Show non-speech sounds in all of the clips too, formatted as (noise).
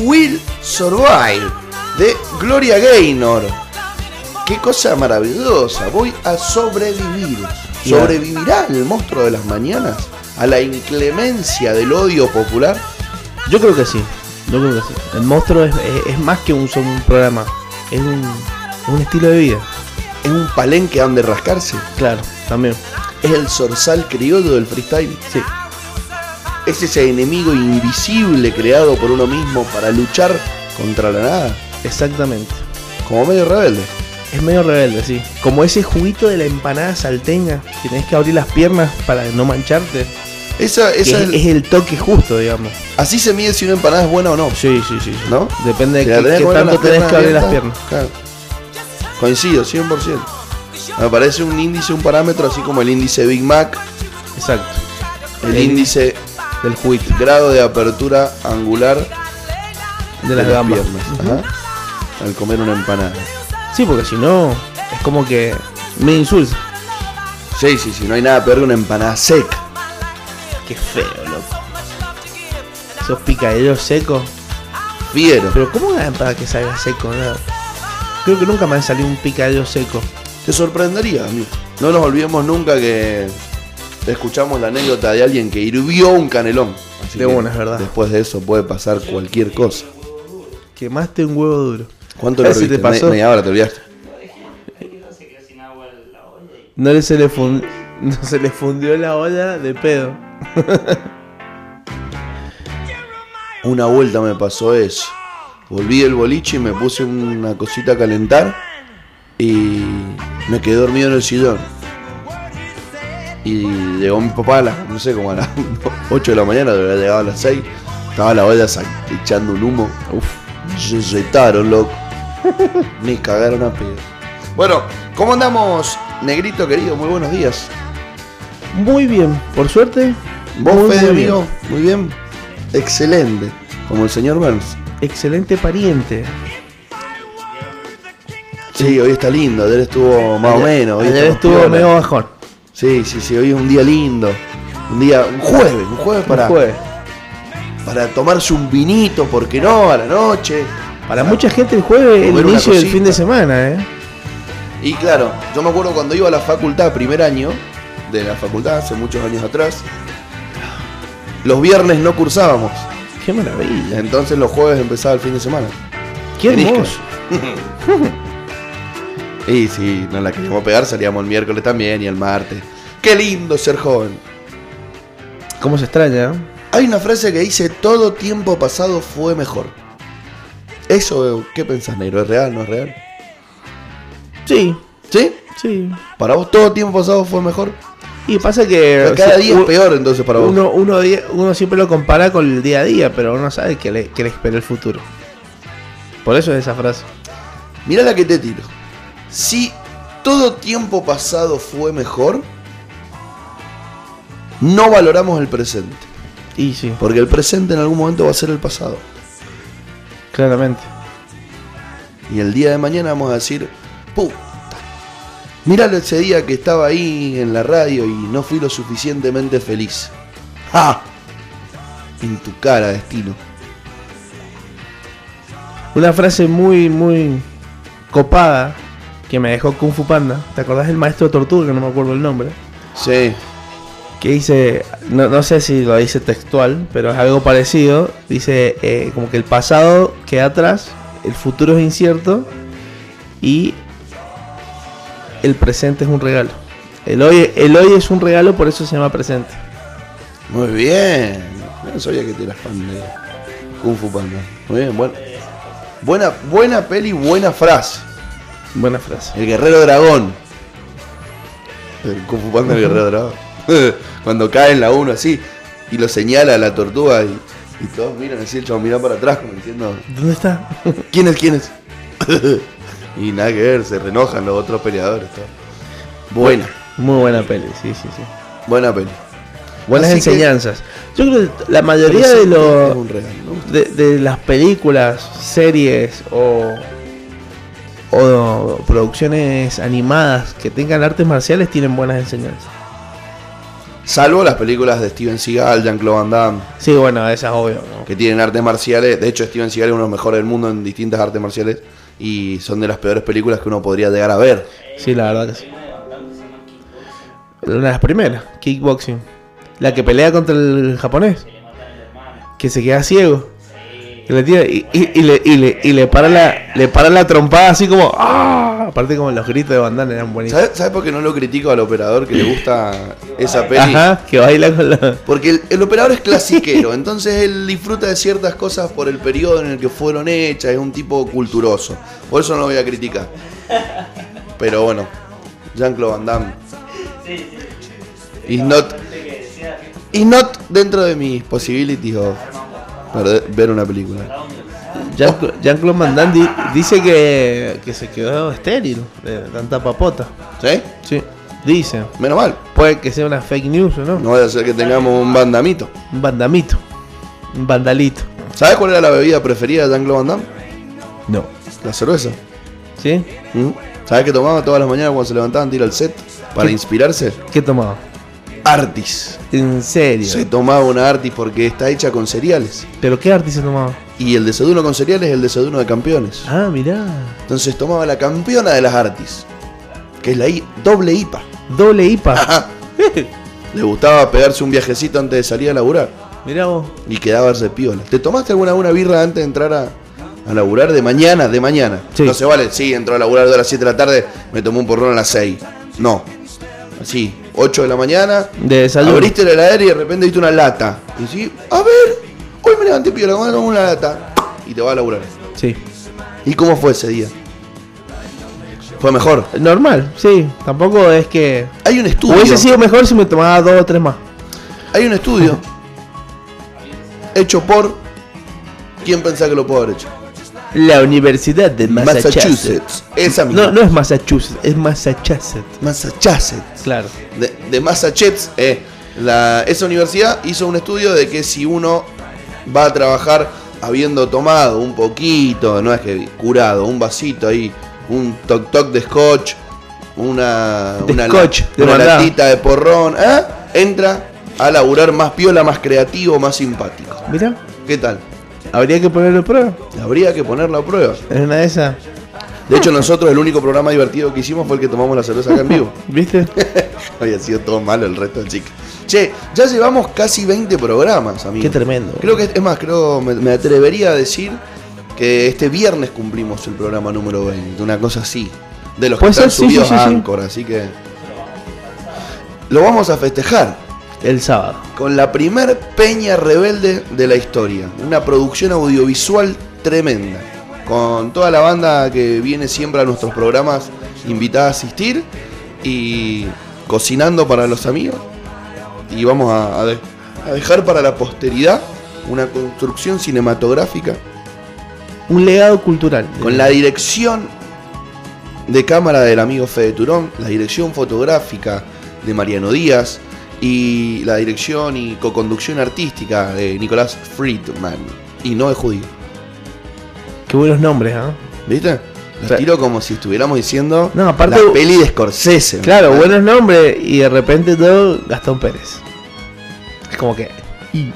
Will Survive de Gloria Gaynor. Qué cosa maravillosa. Voy a sobrevivir. ¿Sobrevivirá el monstruo de las mañanas a la inclemencia del odio popular? Yo creo que sí. Yo creo que sí. El monstruo es, es- es más que un, programa. Es un, un estilo de vida. ¿Es un palenque donde rascarse? Claro, también. ¿Es el zorzal criollo del freestyle? Sí. ¿Es ese enemigo invisible creado por uno mismo para luchar contra la nada? Exactamente. Como medio rebelde. Es medio rebelde, sí. Como ese juguito de la empanada salteña, que tenés que abrir las piernas para no mancharte. Esa, esa es, el toque justo, digamos. así se mide si una empanada es buena o no. Sí, sí, sí. ¿No? Depende de qué, qué tanto tenés que abrir las piernas. claro. Coincido, 100%. Me parece un índice, un parámetro así como el índice Big Mac, Exacto. el El- índice Del juguito. grado de apertura angular De las gambas. piernas. Ajá. Al comer una empanada. Sí, porque si no, es como que me insulta. Sí, sí, sí, no hay nada peor que una empanada seca. Qué feo, loco. Esos picadillos secos. Fiero. Pero ¿cómo hagan para que salga seco? No? Creo que nunca me han salido un picadillo seco. Te sorprendería, amigo. No nos olvidemos nunca que escuchamos la anécdota de alguien que hirvió un canelón. Así De una, es verdad. Después de eso puede pasar cualquier cosa. Quemaste un huevo duro. ¿Cuánto lo si te? Me- pasó. Media hora te olvidaste. No le se le, no se le fundió la olla de pedo. (laughs) Una vuelta me pasó eso. Volví del boliche y me puse una cosita a calentar y me quedé dormido en el sillón. Y llegó mi papá a las, no sé, como a las (laughs) 8 de la mañana, debería haber llegado a las 6. Estaba la olla echando un humo. Uf, se retaron, loco. (laughs) Me cagaron a pedo. Bueno, ¿cómo andamos, negrito querido? Muy buenos días. Muy bien, por suerte. ¿Vos, muy, Fede, muy bien. amigo? Muy bien. Excelente. Como el señor Burns. Excelente pariente. Sí, hoy está lindo, ayer estuvo más o menos. hoy Ayer estuvo medio bajón. Sí, sí, sí, hoy es un día lindo. Un día, un jueves, un jueves para, Un jueves. para tomarse un vinito, ¿por qué no? A la noche. Para mucha gente el jueves es el inicio del fin de semana, ¿eh? Y claro, yo me acuerdo cuando iba a la facultad, primer año de la facultad, hace muchos años atrás, los viernes no cursábamos. Qué maravilla. Entonces los jueves empezaba el fin de semana. Qué hermoso. (laughs) (laughs) Y si nos la queríamos pegar, salíamos el miércoles también y el martes. Qué lindo ser joven. ¿Cómo se extraña? eh? Hay una frase que dice, todo tiempo pasado fue mejor. Eso, ¿qué pensás, negro? ¿Es real, no es real? Sí, ¿Sí? sí. ¿Para vos todo tiempo pasado fue mejor? Y pasa que. Cada día es peor entonces para vos. Uno, uno, siempre lo compara con el día a día, pero uno sabe que le, que le espera el futuro. Por eso es esa frase. Mirá la que te tiro. Si todo tiempo pasado fue mejor, no valoramos el presente. Y sí, Porque el presente en algún momento va a ser el pasado. claramente. Y el día de mañana vamos a decir, puta, mirá ese día que estaba ahí en la radio y no fui lo suficientemente feliz. ¡Ja! En tu cara, destino. Una frase muy, muy copada que me dejó Kung Fu Panda. ¿Te acordás del maestro de tortuga? Que no me acuerdo el nombre. Sí, Que dice, no, no sé si lo dice textual, pero es algo parecido. Dice eh, como que el pasado queda atrás, el futuro es incierto y el presente es un regalo. El hoy, el hoy es un regalo, por eso se llama presente. muy bien. No sabía que te eras fan de Kung Fu Panda. Muy bien, bueno. Buena, buena peli, buena frase. Buena frase. El guerrero dragón. El Kung Fu Panda, el guerrero dragón. (laughs) Cuando cae en la 1 así y lo señala a la tortuga y, y todos miran así, el chavo mira para atrás como diciendo, ¿Dónde está? (laughs) ¿quién es? ¿quién es? (laughs) y nada que ver, se renojan los otros peleadores. todo. Buena, Muy buena peli, sí, sí, sí. buena peli. Buenas Así que- enseñanzas. Yo creo que la mayoría de los de, de las películas, series o, o producciones animadas que tengan artes marciales tienen buenas enseñanzas. Salvo las películas de Steven Seagal, Jean-Claude Van Damme, Sí, bueno, esa es obvio. ¿no? que tienen artes marciales. De hecho, Steven Seagal es uno de los mejores del mundo en distintas artes marciales. Y son de las peores películas que uno podría llegar a ver. Sí, la verdad que sí. Una de las primeras, kickboxing. La que pelea contra el japonés. Que se queda ciego. Y le, tira- y, y- y le, y le- y le para la, le para la trompada así como. ¡Ah! Aparte como los gritos de bandana eran buenísimos. ¿Sabes sabe por qué no lo critico al operador que le gusta esa peli? Ajá, que baila con la. Porque el, el operador es clasiquero, (laughs) entonces él disfruta de ciertas cosas por el periodo en el que fueron hechas, es un tipo culturoso. Por eso no lo voy a criticar. Pero bueno, Jean-Claude Van Damme. Is not, is not dentro de mis possibilities of perder- ver una película. Jean- Jean-Claude Van Damme di- dice que, que se quedó estéril de tanta papota. ¿Sí? Sí, dice. Menos mal. Puede que sea una fake news o no. No vaya a ser que tengamos un bandamito. Un bandamito. Un vandalito. ¿Sabes cuál era la bebida preferida de Jean-Claude Van Damme? No. La cerveza. ¿Sí? ¿Mm? ¿Sabes qué tomaba todas las mañanas cuando se levantaban de ir al set? Para ¿Qué? inspirarse. ¿Qué tomaba? Artis. En serio. Se tomaba una Artis porque está hecha con cereales. ¿Pero qué arte se tomaba? Y el desayuno con cereales es el desayuno de campeones. Ah, mirá. Entonces tomaba la campeona de las Artis. Que es la I- doble IPA. Doble IPA. Ajá. (laughs) Le gustaba pegarse un viajecito antes de salir a laburar. mirá vos. Y quedarse piola. ¿Te tomaste alguna una birra antes de entrar a, a laburar? De mañana, de mañana. Sí. No se vale, sí, entró a laburar a las 7 de la tarde, me tomó un porrón a las 6. No. Así, 8 de la mañana, De desayuno. abriste la heladera y de repente viste una lata. Y sí, a ver, hoy me levanté piola, voy a tomar una lata. Y te va a laburar. Sí. ¿Y cómo fue ese día? Fue mejor. Normal, sí. Tampoco es que. Hay un estudio. Hubiese sido mejor si me tomaba dos o tres más. Hay un estudio hecho por. ¿Quién pensaba que lo pudo haber hecho? La Universidad de Massachusetts. Massachusetts. Esa misma. No, no es Massachusetts, es Massachusetts. Massachusetts. Claro. De, de Massachusetts. eh, la- esa universidad hizo un estudio de que si uno va a trabajar habiendo tomado un poquito, no es que curado, un vasito ahí, un toc toc de scotch, una, De una, scotch, latita de porrón, ¿eh? entra a laburar más piola, más creativo, más simpático. Mira, ¿Qué tal? Habría que ponerlo a prueba. Habría que ponerlo a prueba. Es una de esas. De hecho, nosotros el único programa divertido que hicimos fue el que tomamos la cerveza acá en vivo. (laughs) ¿Viste? (laughs) Había sido todo malo el resto del chico. Che, ya llevamos casi 20 programas, amigo. Qué tremendo. Creo que, es más, creo, me, me atrevería a decir que este viernes cumplimos el programa número 20, una cosa así. De los que están ser, subidos sí, sí, a. Anchor, así que. Lo vamos a festejar El sábado. con la primer Peña Rebelde de la historia. Una producción audiovisual tremenda. Con toda la banda que viene siempre a nuestros programas invitada a asistir y cocinando para los amigos. Y vamos a, a de- a dejar para la posteridad una construcción cinematográfica Un legado cultural. con la dirección de cámara del amigo Fede Turón, la dirección fotográfica de Mariano Díaz y la dirección y coconducción artística de Nicolás Friedman. Y no es judío. Qué buenos nombres, ¿ah? ¿Viste? Lo Claro. tiro como si estuviéramos diciendo No, aparte- la peli de Scorsese. Claro, ¿no? buenos nombres y de repente todo Gastón Pérez. Es como que. y-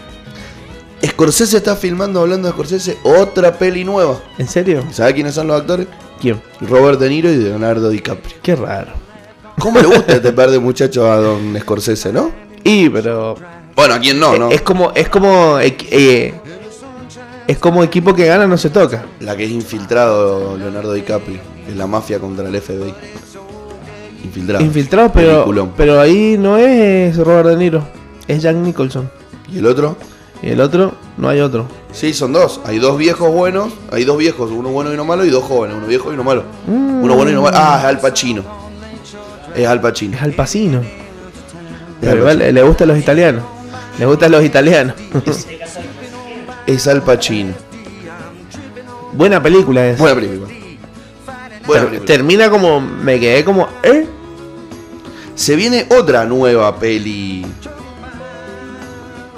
Scorsese está filmando, hablando de Scorsese, otra peli nueva. ¿En serio? ¿Sabe quiénes son los actores? ¿Quién? Robert De Niro y Leonardo DiCaprio. Qué raro. ¿Cómo le gusta este par de muchachos a don Scorsese, no? Y, pero. Bueno, ¿a quién no, eh, no? Es como. Es como. eh, es como equipo que gana no se toca. La que es infiltrado Leonardo DiCaprio, es la mafia contra el FBI. Infiltrado. Infiltrado, pero. Peliculón. Pero ahí no es Robert De Niro. Es Jack Nicholson. ¿Y el otro? Y el otro, no hay otro. Sí, son dos. Hay dos viejos buenos, hay dos viejos, uno bueno y uno malo, y dos jóvenes, uno viejo y uno malo. Mm. Uno bueno y uno malo. Ah, es Al Pacino. Es Al Pacino. Es Al Pacino. Pero igual Pacino. le gustan los italianos. Le gustan los italianos. Es Al Pacino. Buena película es. Buena película. Buena Ter- película. Termina como. Me quedé como. ¿Eh? Se viene otra nueva peli.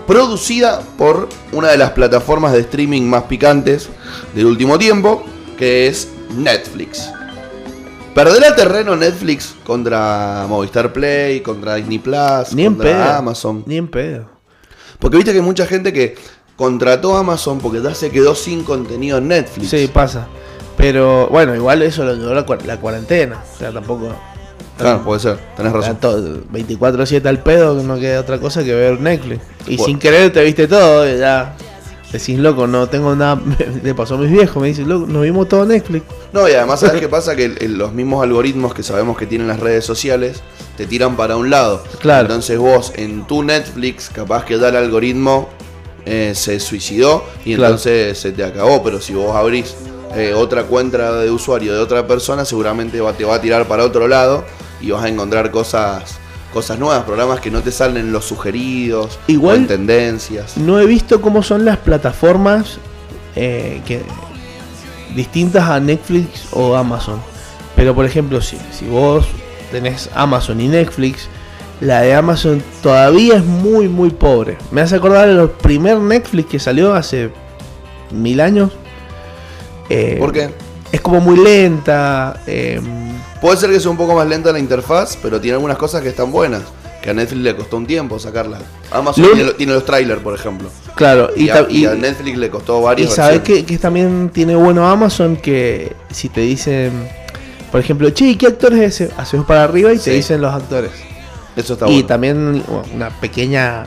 Producida por una de las plataformas de streaming más picantes del último tiempo, que es Netflix. ¿Perderá terreno Netflix contra Movistar Play, contra Disney Plus, Ni en contra pedo. Amazon? Ni en pedo. Porque viste que hay mucha gente que contrató a Amazon porque ya se quedó sin contenido en Netflix. Sí, pasa. Pero bueno, igual eso lo llevó la, la cuarentena. O sea, tampoco. Claro, puede ser, tenés razón. todo 24-7 al pedo, que no queda otra cosa que ver Netflix. Y Bueno. sin querer te viste todo, y ya decís, loco, no tengo nada. (laughs) Le pasó a mis viejos, me dicen, loco, nos vimos todo Netflix. No, y además, ¿sabes (laughs) qué pasa? Que el- el- los mismos algoritmos que sabemos que tienen las redes sociales te tiran para un lado. Claro. Entonces vos en tu Netflix, capaz que ya el algoritmo eh, se suicidó y Claro. entonces se te acabó. Pero si vos abrís eh, otra cuenta de usuario de otra persona, seguramente va- te va a tirar para otro lado y vas a encontrar cosas cosas nuevas, programas que no te salen en los sugeridos, Igual- o en tendencias. No he visto cómo son las plataformas eh, que distintas a Netflix o Amazon. Pero por ejemplo, si, si vos tenés Amazon y Netflix, la de Amazon todavía es muy muy pobre. Me hace acordar de los primer Netflix que salió hace mil años. Eh, ¿Por qué? Es como muy lenta. eh, Puede ser que sea un poco más lenta la interfaz, pero tiene algunas cosas que están buenas. Que a Netflix le costó un tiempo sacarla. Amazon tiene, lo- tiene los trailers, por ejemplo. claro, Y, y, a, y y- Netflix le costó Y varias sabes que, que también tiene bueno Amazon que si te dicen, por ejemplo, che, ¿y ¿qué actor es ese? Haces para arriba y Sí. te dicen los actores. Eso está y bueno. también bueno, una pequeña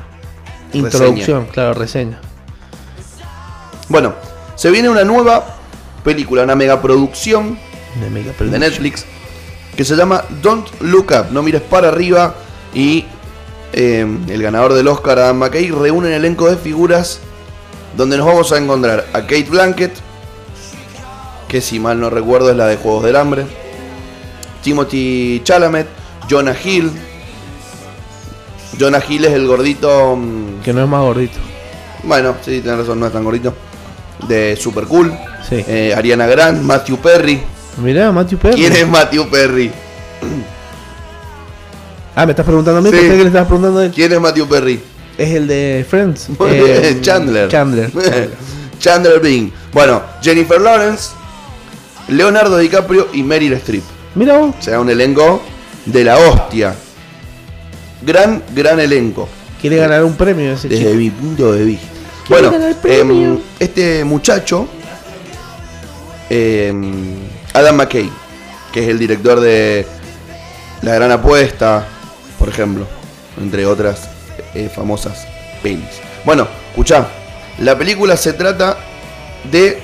introducción, claro, reseña. Bueno, se viene una nueva película, una megaproducción De Mega de. Netflix que se llama Don't Look Up, no mires para arriba y eh, el ganador del Oscar Adam McKay reúne un elenco de figuras donde nos vamos a encontrar a Kate Blanket, que si mal no recuerdo es la de Juegos del Hambre, Timothy Chalamet, Jonah Hill. Jonah Hill es el gordito, mm, Que no es más gordito. bueno, sí, tienes razón, no es tan gordito, de Super Cool, Sí. Eh, Ariana Grande, Matthew Perry. Mirá, Matthew Perry. ¿Quién es Matthew Perry? Ah, me estás preguntando a mí, Sí. pensé que le estabas preguntando a él. ¿Quién es Matthew Perry? Es el de Friends. (laughs) Eh, Chandler. Chandler. (laughs) Chandler Bing. Bueno, Jennifer Lawrence, Leonardo DiCaprio y Meryl Streep. Mira vos. O sea, un elenco de la hostia. Gran, gran elenco. Quiere ganar un premio ese Desde chico. mi punto de vista. Quiere Bueno, ganar el premio. em, este muchacho, em, Adam McKay, que es el director de La Gran Apuesta, por ejemplo, entre otras eh, famosas pelis. Bueno, escuchá, la película se trata de.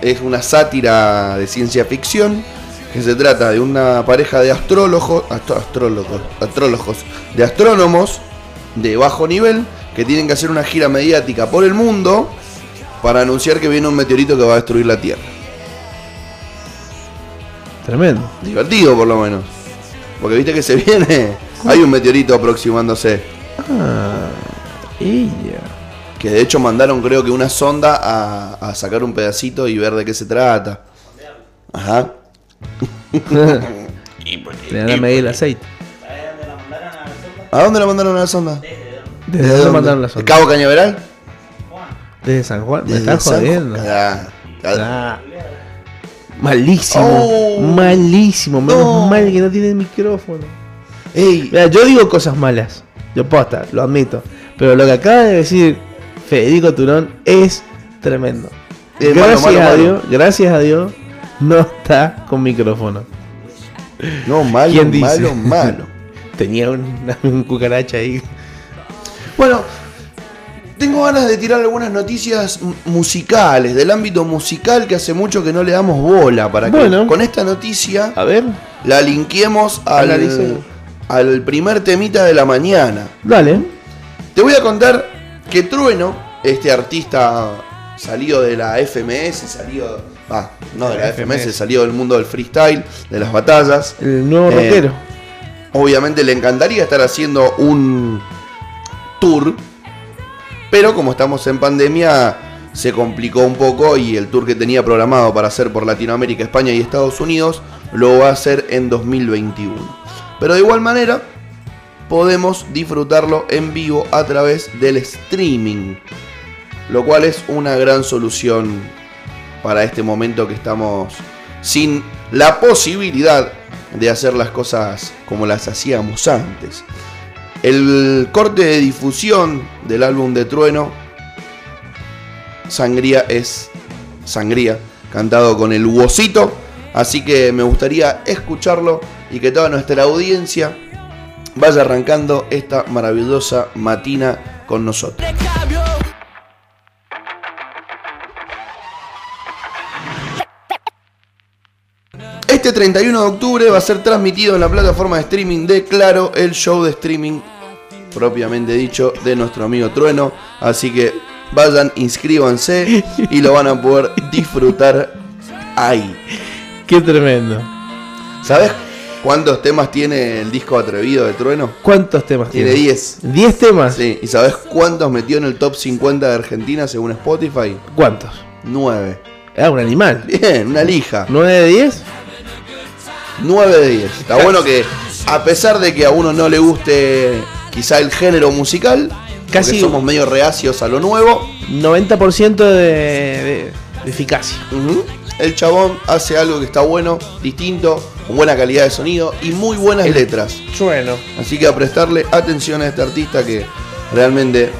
Es una sátira de ciencia ficción. Que se trata de una pareja de astrólogos, astrólogos, astrólogos, de astrónomos de bajo nivel que tienen que hacer una gira mediática por el mundo para anunciar que viene un meteorito que va a destruir la Tierra. Tremendo. Divertido por lo menos. Porque viste que se (laughs) viene. Hay un meteorito aproximándose. Ah, ella. Que de hecho mandaron creo que una sonda a, a sacar un pedacito y ver de qué se trata. Ajá. (laughs) Le dan a medir el aceite. ¿A dónde la mandaron a la sonda? ¿Desde dónde mandaron la ¿De sonda? Cabo Cañaveral? Desde San Juan. Me Ju- jodiendo. Ah, ah. Malísimo. Oh. Malísimo. Menos No. mal que no tiene micrófono. Ey, Mira, yo digo cosas malas. Yo posta, lo admito. Pero lo que acaba de decir Federico Turón es tremendo. Eh, gracias malo, a malo. Dios, gracias a Dios, no está con micrófono. no, malo, ¿Quién dice? malo, malo. (laughs) Tenía una, un cucaracha ahí. Bueno, tengo ganas de tirar algunas noticias musicales, del ámbito musical que hace mucho que no le damos bola, para que Bueno. con esta noticia A ver, la linquemos al, primer temita de la mañana. dale. Te voy a contar que Trueno, este artista salido de la FMS, salido... Ah, no de la FMS, FMS. salido del mundo del freestyle, de las batallas. El nuevo Eh, rockero. Obviamente le encantaría estar haciendo un tour, pero como estamos en pandemia se complicó un poco y el tour que tenía programado para hacer por Latinoamérica, España y Estados Unidos lo va a hacer en 2021. Pero de igual manera podemos disfrutarlo en vivo a través del streaming, lo cual es una gran solución para este momento que estamos sin la posibilidad de hacer las cosas como las hacíamos antes. El corte de difusión del álbum de Trueno, Sangría es Sangría, cantado con el huesito. Así que me gustaría escucharlo y que toda nuestra audiencia vaya arrancando esta maravillosa matina con nosotros. Este 31 de octubre va a ser transmitido en la plataforma de streaming de Claro, el show de streaming propiamente dicho de nuestro amigo Trueno. Así que vayan, inscríbanse y lo van a poder disfrutar ahí. Qué tremendo. ¿Sabes cuántos temas tiene el disco atrevido de Trueno? ¿Cuántos temas Tiene tiene? 10. 10 temas. Sí, ¿y sabes cuántos metió en el top 50 de Argentina según Spotify? ¿Cuántos? 9. Era un animal. Bien, una lija. ¿9 de 10? 9 de 10. Está bueno que, a pesar de que a uno no le guste quizá el género musical, Casi- somos medio reacios a lo nuevo, 90% de, de- de eficacia. el chabón hace algo que está bueno, distinto, con buena calidad de sonido y muy buenas El- letras. Bueno. Así que a prestarle atención a este artista que realmente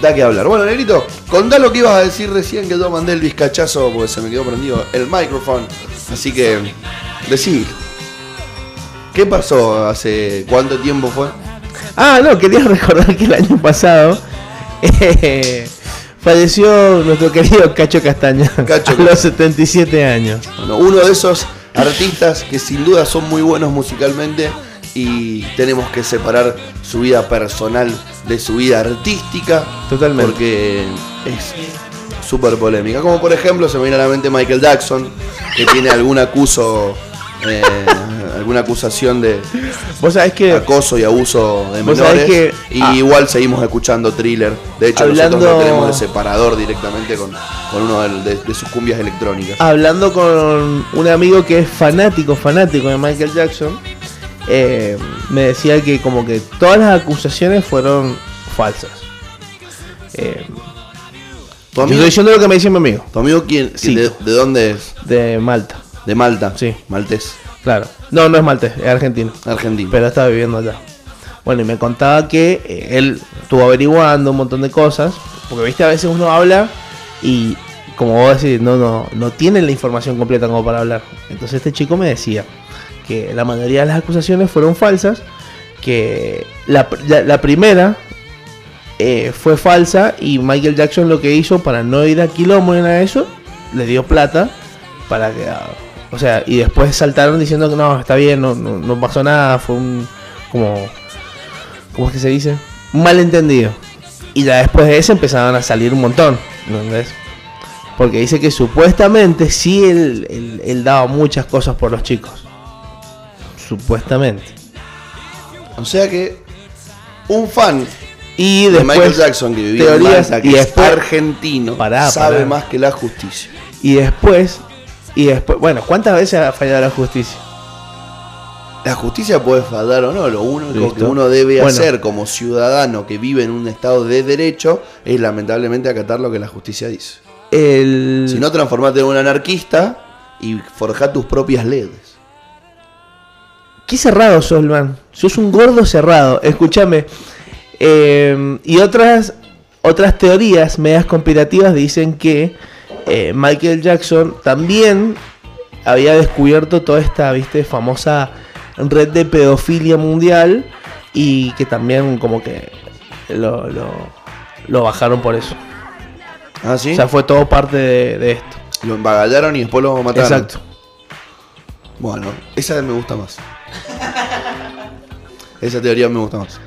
da que hablar. Bueno, Negrito, contá lo que ibas a decir recién que yo mandé el bizcachazo porque se me quedó prendido el micrófono. Así que, decí. ¿Qué pasó hace cuánto tiempo fue? Ah, no, quería (laughs) recordar que el año pasado eh, falleció nuestro querido Cacho Castaña Cacho a los 77 años. Bueno, uno de esos artistas que sin duda son muy buenos musicalmente y tenemos que separar su vida personal de su vida artística. Totalmente. Porque es súper polémica. Como por ejemplo se me viene a la mente Michael Jackson, que tiene algún acuso, eh, alguna acusación de Vos sabés que acoso y abuso de Vos menores. que- y ah. igual seguimos escuchando thriller. De hecho, Hablando- nosotros lo tenemos de separador directamente con, con uno de, de sus cumbias electrónicas. hablando con un amigo que es fanático, fanático de Michael Jackson, eh, me decía que como que todas las acusaciones fueron falsas. Eh, ¿Tu yo estoy diciendo lo que me dice mi amigo, tu amigo quién, Sí. de, de dónde es? de Malta, De Malta. Sí. Maltés. claro. No, no es maltés, es argentino. Argentino. pero estaba viviendo allá. Bueno, y me contaba que eh, él estuvo averiguando un montón de cosas, porque viste, a veces uno habla y como vos decís, no, no, no tiene la información completa como para hablar. Entonces este chico me decía que la mayoría de las acusaciones fueron falsas, que la, la- la primera eh, fue falsa y Michael Jackson lo que hizo para no ir a quilombo ni nada de eso, le dio plata para que... O sea, y después saltaron diciendo que no, está bien, no, no, no pasó nada, fue un... como... ¿Cómo es que se dice? Un malentendido. Y ya después de eso empezaron a salir un montón, ¿entendés? Porque dice que supuestamente sí él, él- él daba muchas cosas por los chicos. Supuestamente. O sea que un fan Y de. Michael Jackson que vivía teorías, en Malta, que y es después- argentino, Pará, sabe pará. más que la justicia. Y después, y después, bueno, ¿cuántas veces ha fallado la justicia? La justicia puede fallar o no, lo único Listo. que uno debe Bueno. hacer como ciudadano que vive en un estado de derecho es lamentablemente acatar lo que la justicia dice. El... Si no, transformate en un anarquista y forja tus propias leyes. Qué cerrado sos, man. Sos un gordo cerrado. Escúchame. Eh, y otras, otras teorías medias conspirativas dicen que eh, Michael Jackson también había descubierto toda esta, viste, famosa red de pedofilia mundial y que también como que lo, lo, lo bajaron por eso. ¿Ah, sí? O sea, fue todo parte de, de esto. lo embagallaron y después lo mataron. Exacto. Bueno, esa me gusta más. Esa teoría me gusta más.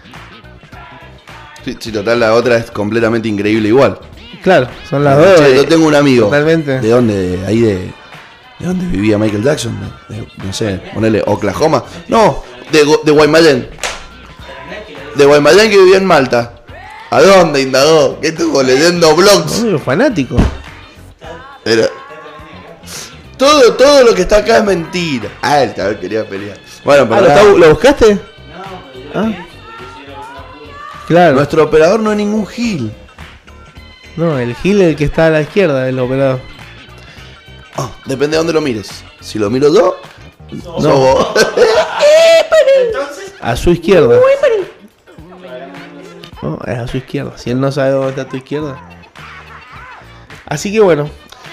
Sí, sí, total, la otra es completamente increíble igual. Claro, son las dos. Che, yo tengo un amigo. Totalmente. ¿De dónde? De ahí de. ¿De dónde vivía Michael Jackson? De- de- no sé, ponele Oklahoma. No, de, de Guaymallén. De Guaymallén que vivía en Malta. ¿A dónde indagó? ¿Qué estuvo leyendo blogs? Uy, fanático. Era- Todo, todo lo que está acá es mentira. Ah, el cabrón quería pelear. Bueno, Ah, pero ¿lo, nada, está- lo buscaste? Ah. Claro. nuestro operador no es ningún gil. No, el Gil el que está a la izquierda del operador. Ah, depende de dónde lo mires. Si lo miro yo, No. vos. (laughs) A su izquierda. No, es a su izquierda. Si él no sabe dónde está a tu izquierda. Así que bueno.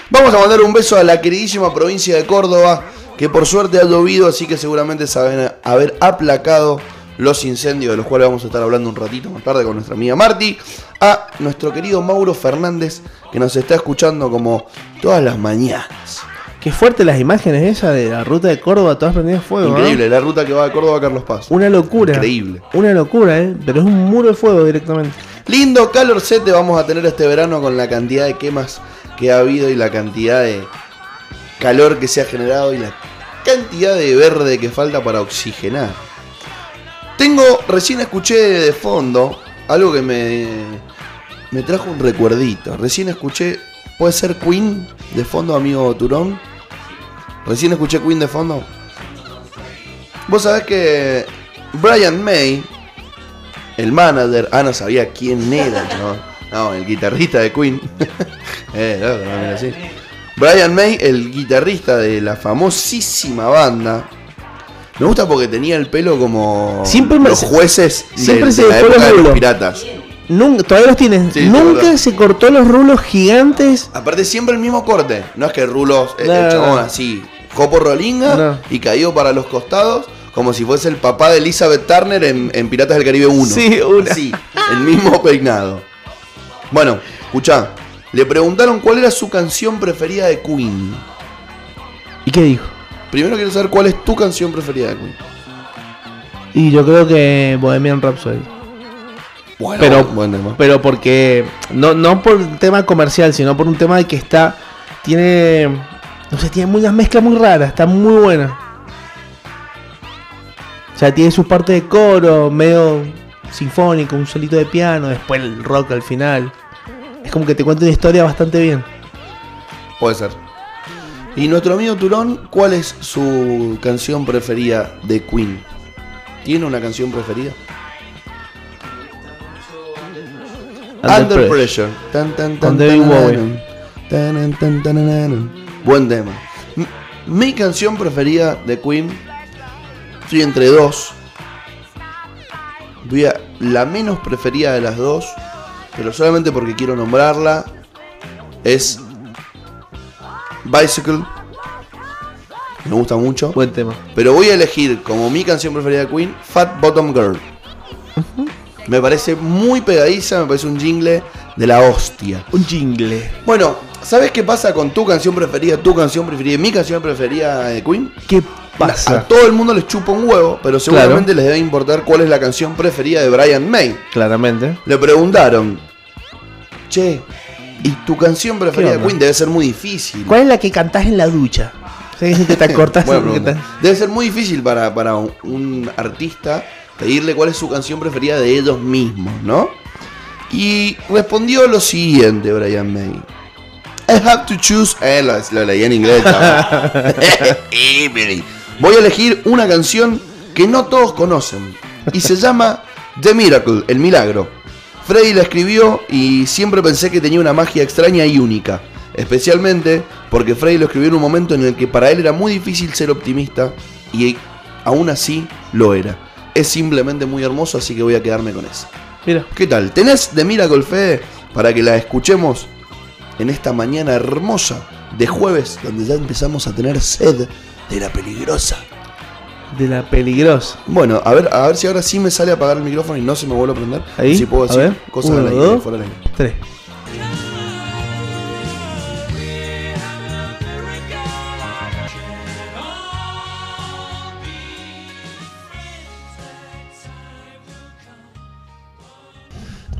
Vamos a mandar un beso a la queridísima provincia de Córdoba, que por suerte ha llovido, así que seguramente saben haber aplacado los incendios, de los cuales vamos a estar hablando un ratito más tarde con nuestra amiga Marti. A nuestro querido Mauro Fernández, que nos está escuchando como todas las mañanas. Qué fuerte las imágenes esas de la ruta de Córdoba, todas prendidas fuego. Increíble, la ruta que va de Córdoba a Carlos Paz. Una locura. Increíble. Una locura, ¿eh? Pero es un muro de fuego directamente. Lindo calorcete vamos a tener este verano con la cantidad de quemas que ha habido y la cantidad de calor que se ha generado y la cantidad de verde que falta para oxigenar. Tengo, recién escuché de fondo algo que me, me trajo un recuerdito. Recién escuché, puede ser Queen de fondo, amigo Turón. Recién escuché Queen de fondo. Vos sabés que Brian May, el manager, Ana sabía quién era, (laughs) ¿no? No, el guitarrista de Queen. (laughs) eh, no, no, mira así. Brian May, el guitarrista de la famosísima banda. Me gusta porque tenía el pelo como Siempre los jueces de, siempre de se la época los de los piratas. Nunca, todavía los. Sí, es Nunca se cortó los rulos gigantes. Aparte siempre el mismo corte. No es que rulos, eh, No, el no, chabón no. así, jopo rolinga No. y caído para los costados, como si fuese el papá de Elizabeth Turner en, en Piratas del Caribe 1. Sí, una. Sí, el mismo peinado. Bueno, escuchá, le preguntaron cuál era su canción preferida de Queen. ¿Y qué dijo? Primero quiero saber cuál es tu canción preferida de Queen. Y yo creo que Bohemian Rhapsody. Bueno, Pero- buen tema. Pero porque. No, no por un tema comercial, sino por un tema de que está. Tiene. No sé, tiene unas mezclas muy raras. Está muy buena. O sea, tiene su parte de coro, medio sinfónico, un solito de piano, después el rock al final. Es como que te cuenta una historia bastante bien. Puede ser. Y nuestro amigo Turón, ¿cuál es su canción preferida de Queen? ¿Tiene una canción preferida? Under, Pressure. Tan, tan, tan. Buen tema. M- Mi canción preferida de Queen. Estoy entre dos. Voy a la menos preferida de las dos. Pero solamente porque quiero nombrarla. Es Bicycle. Me gusta mucho. Buen tema. Pero voy a elegir como mi canción preferida de Queen, Fat Bottom Girl. Me parece muy pegadiza, me parece un jingle de la hostia. Un jingle. Bueno, ¿sabes qué pasa con tu canción preferida, tu canción preferida y mi canción preferida de Queen? ¿Qué A pasa? todo el mundo les chupa un huevo, pero seguramente les debe importar cuál es la canción preferida de Brian May. Claramente. Le preguntaron, che, ¿y tu canción preferida de? Queen debe ser muy difícil? ¿Cuál es la que cantás en la ducha? ¿Sabes que te (laughs) te- Debe ser muy difícil para, para un, un artista pedirle cuál es su canción preferida de ellos mismos, ¿no? Y respondió lo siguiente, Brian May. I have to choose. Eh, lo, lo leí en inglés. (laughs) (laughs) Voy a elegir una canción que no todos conocen. Y se llama The Miracle, el milagro. Freddy la escribió y siempre pensé que tenía una magia extraña y única. Especialmente porque Freddy lo escribió en un momento en el que para él era muy difícil ser optimista y aún así lo era. Es simplemente muy hermoso, así que voy a quedarme con eso. Mira. ¿Qué tal? ¿Tenés The Miracle Fede para que la escuchemos en esta mañana hermosa de jueves, donde ya empezamos a tener sed de la peligrosa? De la peligrosa. Bueno, a ver, a ver si ahora sí me sale a apagar el micrófono y no se me vuelve a prender. Ahí, Si puedo a decir ver. cosas Uno, al aire, dos. fuera del aire. Tres.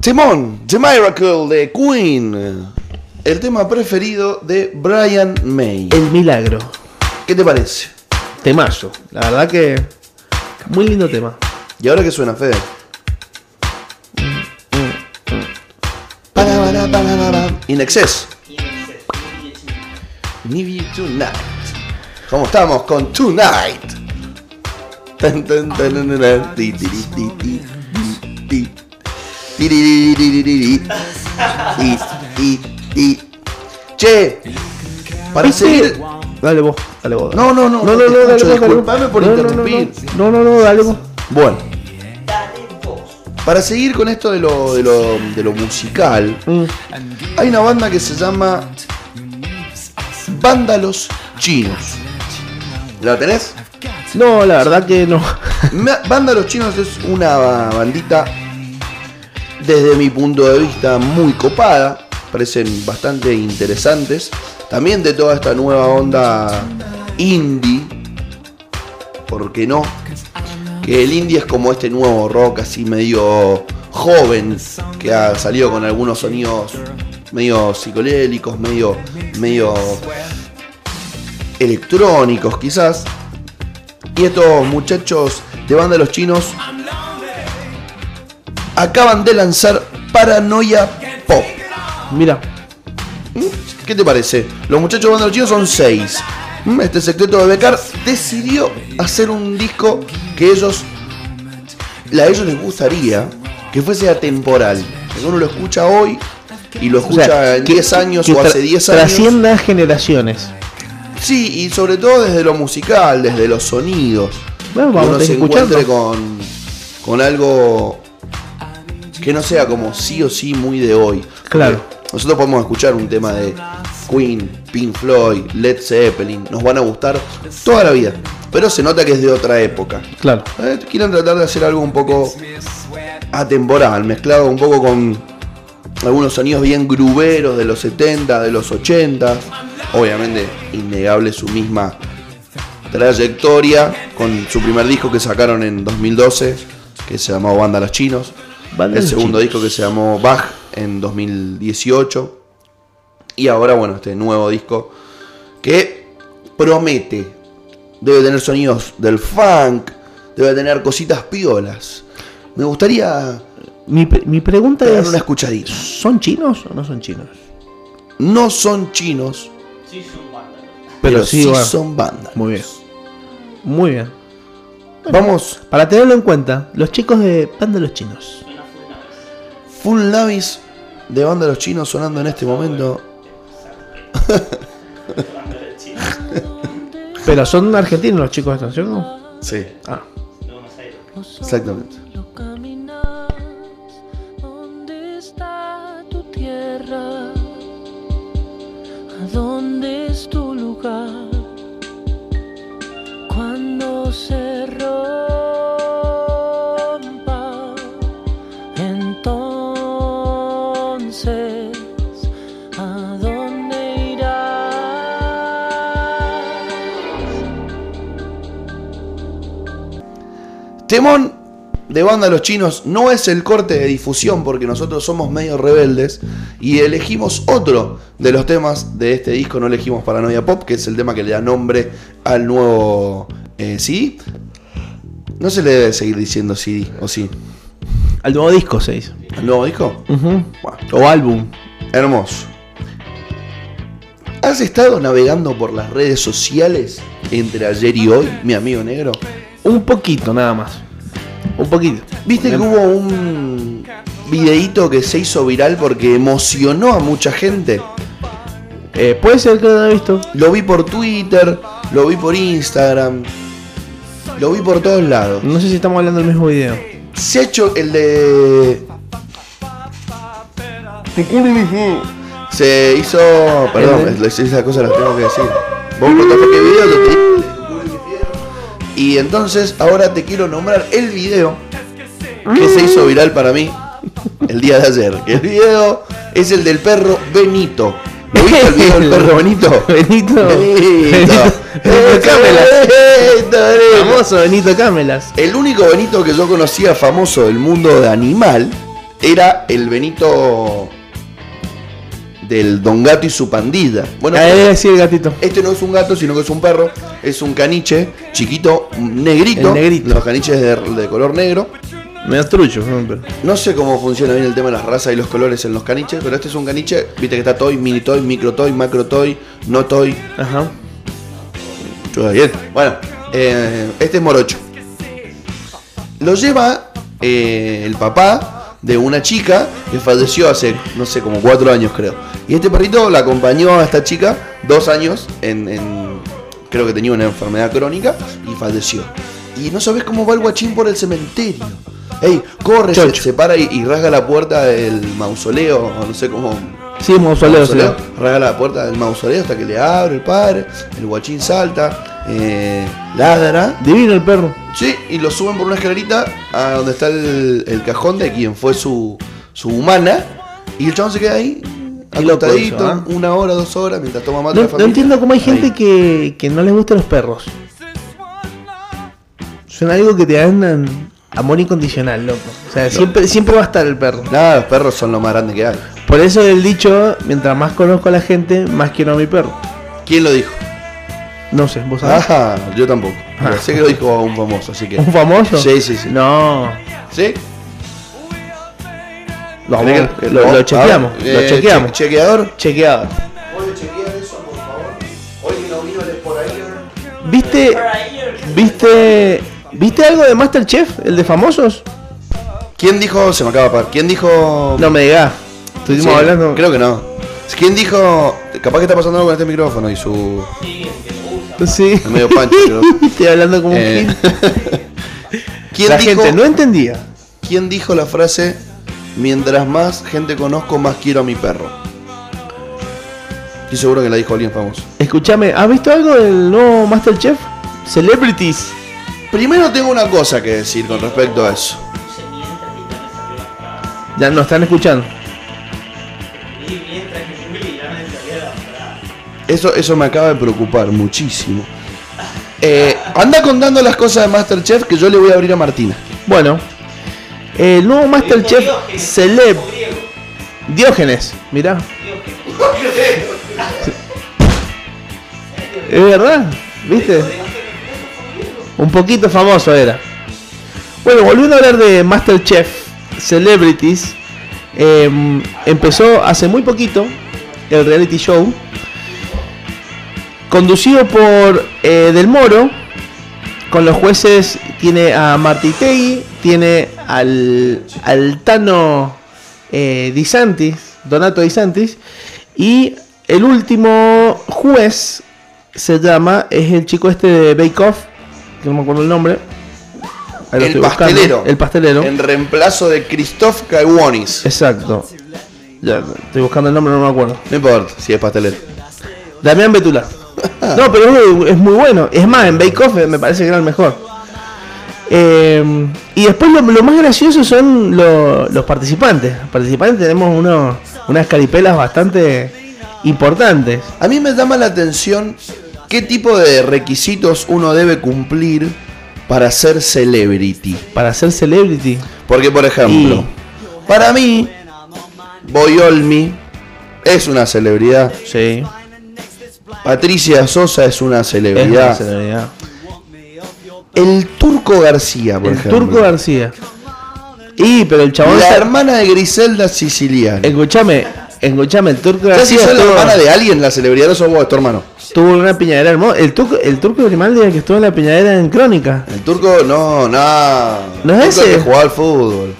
Timón, The Miracle de Queen. El tema preferido de Brian May. El milagro. ¿Qué te parece? Temazo. La verdad que. Muy lindo tema. ¿Y ahora qué suena, Fede? In excess. Need you tonight. ¿Cómo estamos con Tonight? Che, Para seguir. Dale vos, dale vos. No, no, no, no, no, no, dale vos, disculpame por No, no, no, interrumpir. No, no, no, dale vos. Bueno. Para seguir con esto de lo, de lo, de lo musical, Mm. hay una banda que se llama Vándalos Chinos. ¿La tenés? No, la verdad que no. Vándalos Chinos es una bandita, desde mi punto de vista, muy copada. Parecen bastante interesantes. También de toda esta nueva onda indie. ¿Por qué no? Que el indie es como este nuevo rock así medio joven. Que ha salido con algunos sonidos medio psicolélicos, medio, medio electrónicos quizás. Y estos muchachos de banda de los chinos acaban de lanzar Paranoia Pop. Mira, ¿Qué te parece? Los muchachos de banda son seis. Mm, Este secreto de Becar decidió hacer un disco que ellos, a ellos les gustaría que fuese atemporal. Que uno lo escucha hoy y lo o escucha sea, en que- 10 años que o hace 10 años. Trascienda generaciones. Sí, y sobre todo desde lo musical, desde los sonidos. Bueno, vamos uno a se escuchando. encuentre con, con algo que no sea como sí o sí muy de hoy. Claro. Porque Nosotros podemos escuchar un tema de Queen, Pink Floyd, Led Zeppelin, nos van a gustar toda la vida. Pero se nota que es de otra época. Claro. Eh, Quieren tratar de hacer algo un poco atemporal, mezclado un poco con algunos sonidos bien gruberos de los 70, de los 80. Obviamente, innegable su misma trayectoria con su primer disco que sacaron en 2012, que se llamó Banda Los Chinos. Banda el segundo Chinos. disco que se llamó Bach en 2018. Y ahora, bueno, este nuevo disco que promete. Debe tener sonidos del funk, debe tener cositas piolas. Me gustaría Mi, mi pregunta es: una escuchadita. ¿son chinos o no son chinos? No son chinos, Pero, pero, sí, sí, bueno. son bandas. Muy bien. Muy bien. Vamos, Para tenerlo en cuenta, los chicos de Banda de los Chinos. Full Navis de banda de los chinos sonando en este momento. (laughs) Pero son argentinos los chicos estos, ¿cierto? Sí, Ah, exactamente. ¿dónde está tu tierra? ¿A dónde es tu lugar? Cuando se Temón de banda de los chinos no es el corte de difusión porque nosotros somos medio rebeldes y elegimos otro de los temas de este disco. No elegimos Paranoia Pop, que es el tema que le da nombre al nuevo eh, CD. No se le debe seguir diciendo CD, ¿o sí? al nuevo disco se dice. ¿Al nuevo disco? Bueno, O álbum. hermoso. ¿Has estado navegando por las redes sociales entre ayer y hoy, mi amigo negro? Un poquito nada más. Un poquito. Viste que hubo un videíto que se hizo viral porque emocionó a mucha gente. Eh, Puede ser que lo haya visto. Lo vi por Twitter, lo vi por Instagram, lo vi por todos lados. No sé si estamos hablando del mismo video. Se ha hecho el de. Se hizo. Perdón, El de- es- esas cosas las tengo que decir. Vos contaste qué video yo te- Y entonces ahora te quiero nombrar el video que se hizo viral para mí el día de ayer. El video es el del perro Benito. ¿Lo viste el video del perro Benito? (laughs) Benito. Benito. Benito Camelas. Benito, Benito. Famoso Benito Camelas. El único Benito que yo conocía famoso del mundo de animal era el Benito del Don Gato y su pandilla. Bueno, Ahí decía el gatito. este no es un gato, sino que es un perro. Es un caniche chiquito, negrito. El negrito. Los caniches de, de color negro. Medio trucho, ¿no? pero. No sé cómo funciona bien el tema de las razas y los colores en los caniches, pero este es un caniche, viste que está toy, mini toy, micro toy, macro toy, no toy. Ajá. Todo bien. Bueno, eh, este es morocho. Lo lleva eh, el papá de una chica que falleció hace, no sé, como cuatro años creo. Y este perrito la acompañó a esta chica dos años en, en- creo que tenía una enfermedad crónica y falleció. Y no sabes cómo va el guachín por el cementerio. Ey, corre, se, para y, y rasga la puerta del mausoleo, no sé cómo. Sí, mausoleo, sí. mausoleo, rasga la puerta del mausoleo hasta que le abre el padre, el guachín salta, eh, ladra, Divino el perro. sí, y lo suben por una escalerita a donde está el, el cajón de quien fue su, su humana, y el chabón se queda ahí, acostadito, eso, ¿ah? una hora, dos horas, mientras toma mate No, la no familia. entiendo cómo hay gente que, que no les gustan los perros. Suena algo que te dan amor incondicional, loco. O sea, siempre, siempre va a estar el perro. Nada, los perros son lo más grande que hay. Por eso el dicho, mientras más conozco a la gente, más quiero a mi perro. ¿Quién lo dijo? No sé, vos sabés. Ah, yo tampoco. Ah. Sé que lo dijo un famoso, así que. ¿Un famoso? Sí, sí, sí. No. ¿Sí? Lo, ¿Crees que- lo- vos- lo chequeamos. ah, lo eh, chequeamos. che- chequeador. Chequeado. ¿Puede chequear eso, por favor? Hoy que no vino el por ahí. ¿Viste, viste, viste algo de Masterchef, el de famosos? ¿Quién dijo? Se me acaba de apagar. ¿Quién dijo? No me digas. Estuvimos Sí, hablando. Creo que no. ¿Quién dijo? Capaz que está pasando algo con este micrófono y su. Sí. Es medio pancho. (laughs) Estoy hablando como un Eh. (laughs) ¿Quién, La dijo, gente no entendía. ¿Quién dijo la frase? Mientras más gente conozco, más quiero a mi perro. Estoy seguro que la dijo alguien famoso. Escúchame, ¿has visto algo del nuevo Masterchef? Celebrities. Primero tengo una cosa que decir con respecto a eso. Ya nos están escuchando. Eso, eso me acaba de preocupar muchísimo. Eh, anda contando las cosas de Masterchef que yo le voy a abrir a Martina. Bueno, el nuevo Masterchef Celeb. Diógenes, mirá. Es verdad, ¿viste? Un poquito famoso era. Bueno, volviendo a hablar de Masterchef Celebrities, em, empezó hace muy poquito el reality show, conducido por eh, Del Moro, con los jueces tiene a Martitegui, tiene al, al Tano eh, Di Santis, Donato Di Santis, y el último juez se llama, es el chico este de Bake Off, que no me acuerdo el nombre. El buscando. pastelero. El pastelero. En reemplazo de Christoph Kaiwonis. Exacto. Ya, estoy buscando el nombre, no me acuerdo. No importa si es pastelero. Damián Betula. (laughs) No, pero es, muy bueno. Es más, en Bake Off me parece que era el mejor. Eh, y después lo, lo más gracioso son lo- los participantes. Los participantes tenemos uno, unas caripelas bastante importantes. A mí me llama la atención qué tipo de requisitos uno debe cumplir para ser celebrity. Para ser celebrity. Porque, por ejemplo, para mí, Boyolmi es una celebridad. Sí. Patricia Sosa es una Es una celebridad. celebridad. El Turco García, por El ejemplo. Turco García. Y, pero el chabón. La se- hermana de Griselda Siciliana. Escuchame, escuchame, el Turco Ya si García. sos la hermana de alguien, la celebridad no sos vos, tu hermano. Tuvo una piñadera hermosa. El turco, el turco Grimaldi el que estuvo en la piñadera en Crónica. El turco, no, no. ¿No El es turco ese? que jugaba al fútbol.